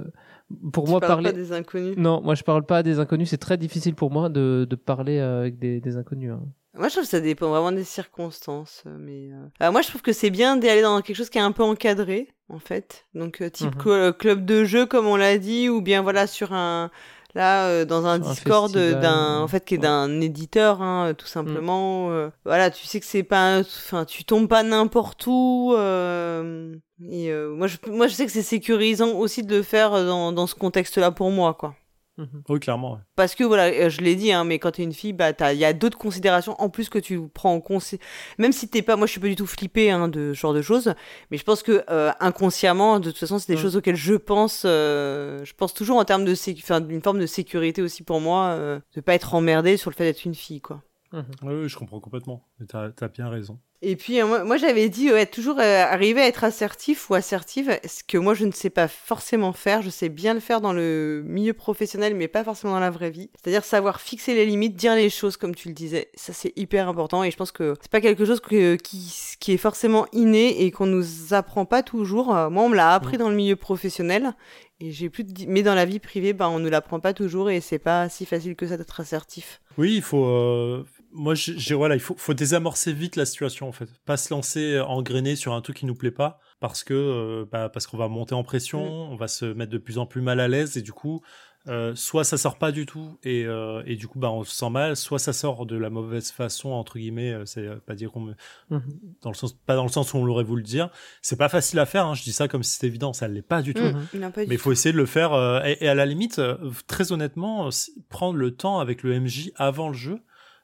pour tu moi, parles parler. Pas des inconnus. Non, moi, je parle pas à des inconnus. C'est très difficile pour moi de, de parler avec des, des inconnus. Hein. Moi, je trouve que ça dépend vraiment des circonstances. Mais euh... moi, je trouve que c'est bien d'aller dans quelque chose qui est un peu encadré, en fait. Donc, type mm club de jeu, comme on l'a dit, ou bien voilà sur un là euh, dans un Discord d'un en fait qui est d'un éditeur hein, tout simplement mm. euh, voilà tu sais que c'est pas enfin tu tombes pas n'importe où euh, et moi je moi je sais que c'est sécurisant aussi de le faire dans dans ce contexte là pour moi quoi Mhm. Oui, clairement. Parce que voilà, euh, je l'ai dit, hein, mais quand t'es une fille, bah il y a d'autres considérations en plus que tu prends en compte. Même si t'es pas, moi je suis pas du tout flippée hein, de ce genre de choses, mais je pense que euh, inconsciemment, de toute façon, c'est des choses auxquelles je pense. Euh, je pense toujours en termes de enfin, d'une forme de sécurité aussi pour moi, de pas être emmerdée sur le fait d'être une fille, quoi. Mhm. Oui, je comprends complètement. T'as as bien raison. Et puis euh, moi, moi j'avais dit ouais, toujours euh, arriver à être assertif ou assertive, ce que moi je ne sais pas forcément faire. Je sais bien le faire dans le milieu professionnel, mais pas forcément dans la vraie vie. C'est-à-dire savoir fixer les limites, dire les choses comme tu le disais. Ça c'est hyper important et je pense que c'est pas quelque chose que, qui, qui est forcément inné et qu'on nous apprend pas toujours. Euh, moi on me l'a appris dans le milieu professionnel et j'ai plus de... mais dans la vie privée, bah on ne l'apprend pas toujours et c'est pas si facile que ça d'être assertif. Oui, il faut moi, j'ai voilà, il faut, faut désamorcer vite la situation en fait, pas se lancer engrainé sur un truc qui nous plaît pas, parce que euh, bah, parce qu'on va monter en pression, mm. on va se mettre de plus en plus mal à l'aise et du coup, euh, soit ça sort pas du tout et, euh, et du coup bah on se sent mal, soit ça sort de la mauvaise façon entre guillemets, euh, c'est pas dire qu'on mm-hmm. dans le sens pas dans le sens où on l'aurait voulu le dire. C'est pas facile à faire, hein, je dis ça comme si c'était évident, ça l'est pas du tout. Mm-hmm. Mais il faut essayer de le faire et, et, à la limite, très honnêtement, prendre le temps avec le MJ avant le jeu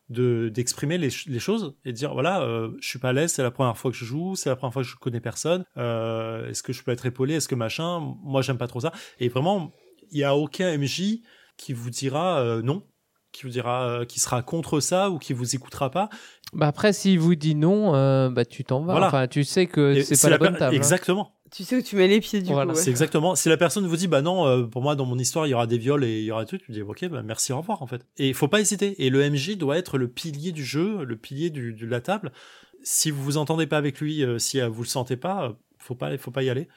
de d'exprimer les, les, choses et dire voilà euh, je suis pas à l'aise c'est la première fois que je joue c'est la première fois que je connais personne euh, est-ce que je peux être épaulé est-ce que machin moi j'aime pas trop ça. Et vraiment il y a aucun MJ qui vous dira euh, non qui vous dira euh, qui sera contre ça ou qui vous écoutera pas. Bah après s'il vous dit non euh, bah tu t'en vas. Enfin tu sais que c'est pas la, bonne table hein. Tu sais où tu mets les pieds du coup. C'est exactement. Si la personne vous dit bah non, euh, pour moi dans mon histoire il y aura des viols et il y aura tout, tu dis ok bah merci au revoir en fait. Et il faut pas hésiter. Et le MJ doit être le pilier du jeu, le pilier du, de la table. Si vous vous entendez pas avec lui, euh, si euh, vous le sentez pas, faut pas, faut pas y aller.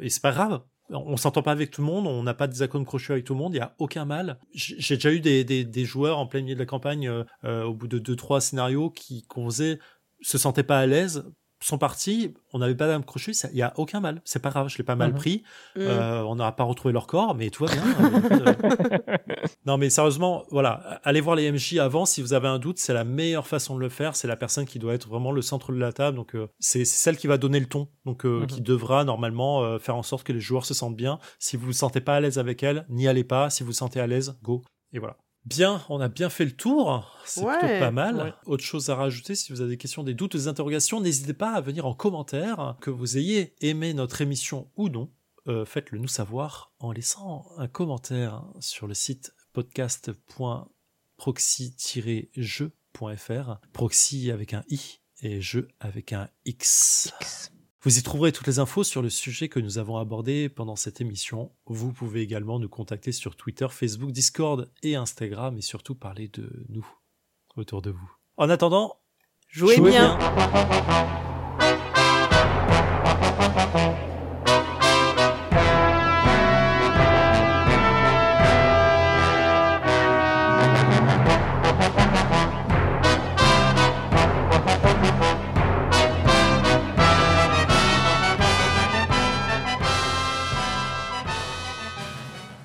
et c'est pas grave. On s'entend pas avec tout le monde, on n'a pas des accords de crochet avec tout le monde, il y a aucun mal. J'ai déjà eu des, des, des, joueurs en plein milieu de la campagne, au bout de deux trois scénarios, qui qu'on faisait se sentaient pas à l'aise sont partis, on n'avait pas d'âme crochue, il y a aucun mal, c'est pas grave, je l'ai pas mal mhm. pris, mhm. euh, on n'aura pas retrouvé leur corps, mais tout va bien. non mais sérieusement, voilà, allez voir les MJ avant si vous avez un doute, c'est la meilleure façon de le faire, c'est la personne qui doit être vraiment le centre de la table, donc euh, c'est celle qui va donner le ton, donc euh, qui mhm. devra normalement faire en sorte que les joueurs se sentent bien. Si vous vous sentez pas à l'aise avec elle, n'y allez pas. Si vous vous sentez à l'aise, go. Et voilà. Bien, on a bien fait le tour. C'est plutôt pas mal. Autre chose à rajouter, si vous avez des questions, des doutes, des interrogations, n'hésitez pas à venir en commentaire, que vous ayez aimé notre émission ou non. euh, faites-le nous savoir en laissant un commentaire sur le site podcast.proxy-jeu.fr. Proxy avec un i et jeu avec un x. Vous y trouverez toutes les infos sur le sujet que nous avons abordé pendant cette émission. Vous pouvez également nous contacter sur Twitter, Facebook, Discord et Instagram et surtout parler de nous autour de vous. En attendant, Jouez, jouez bien. bien.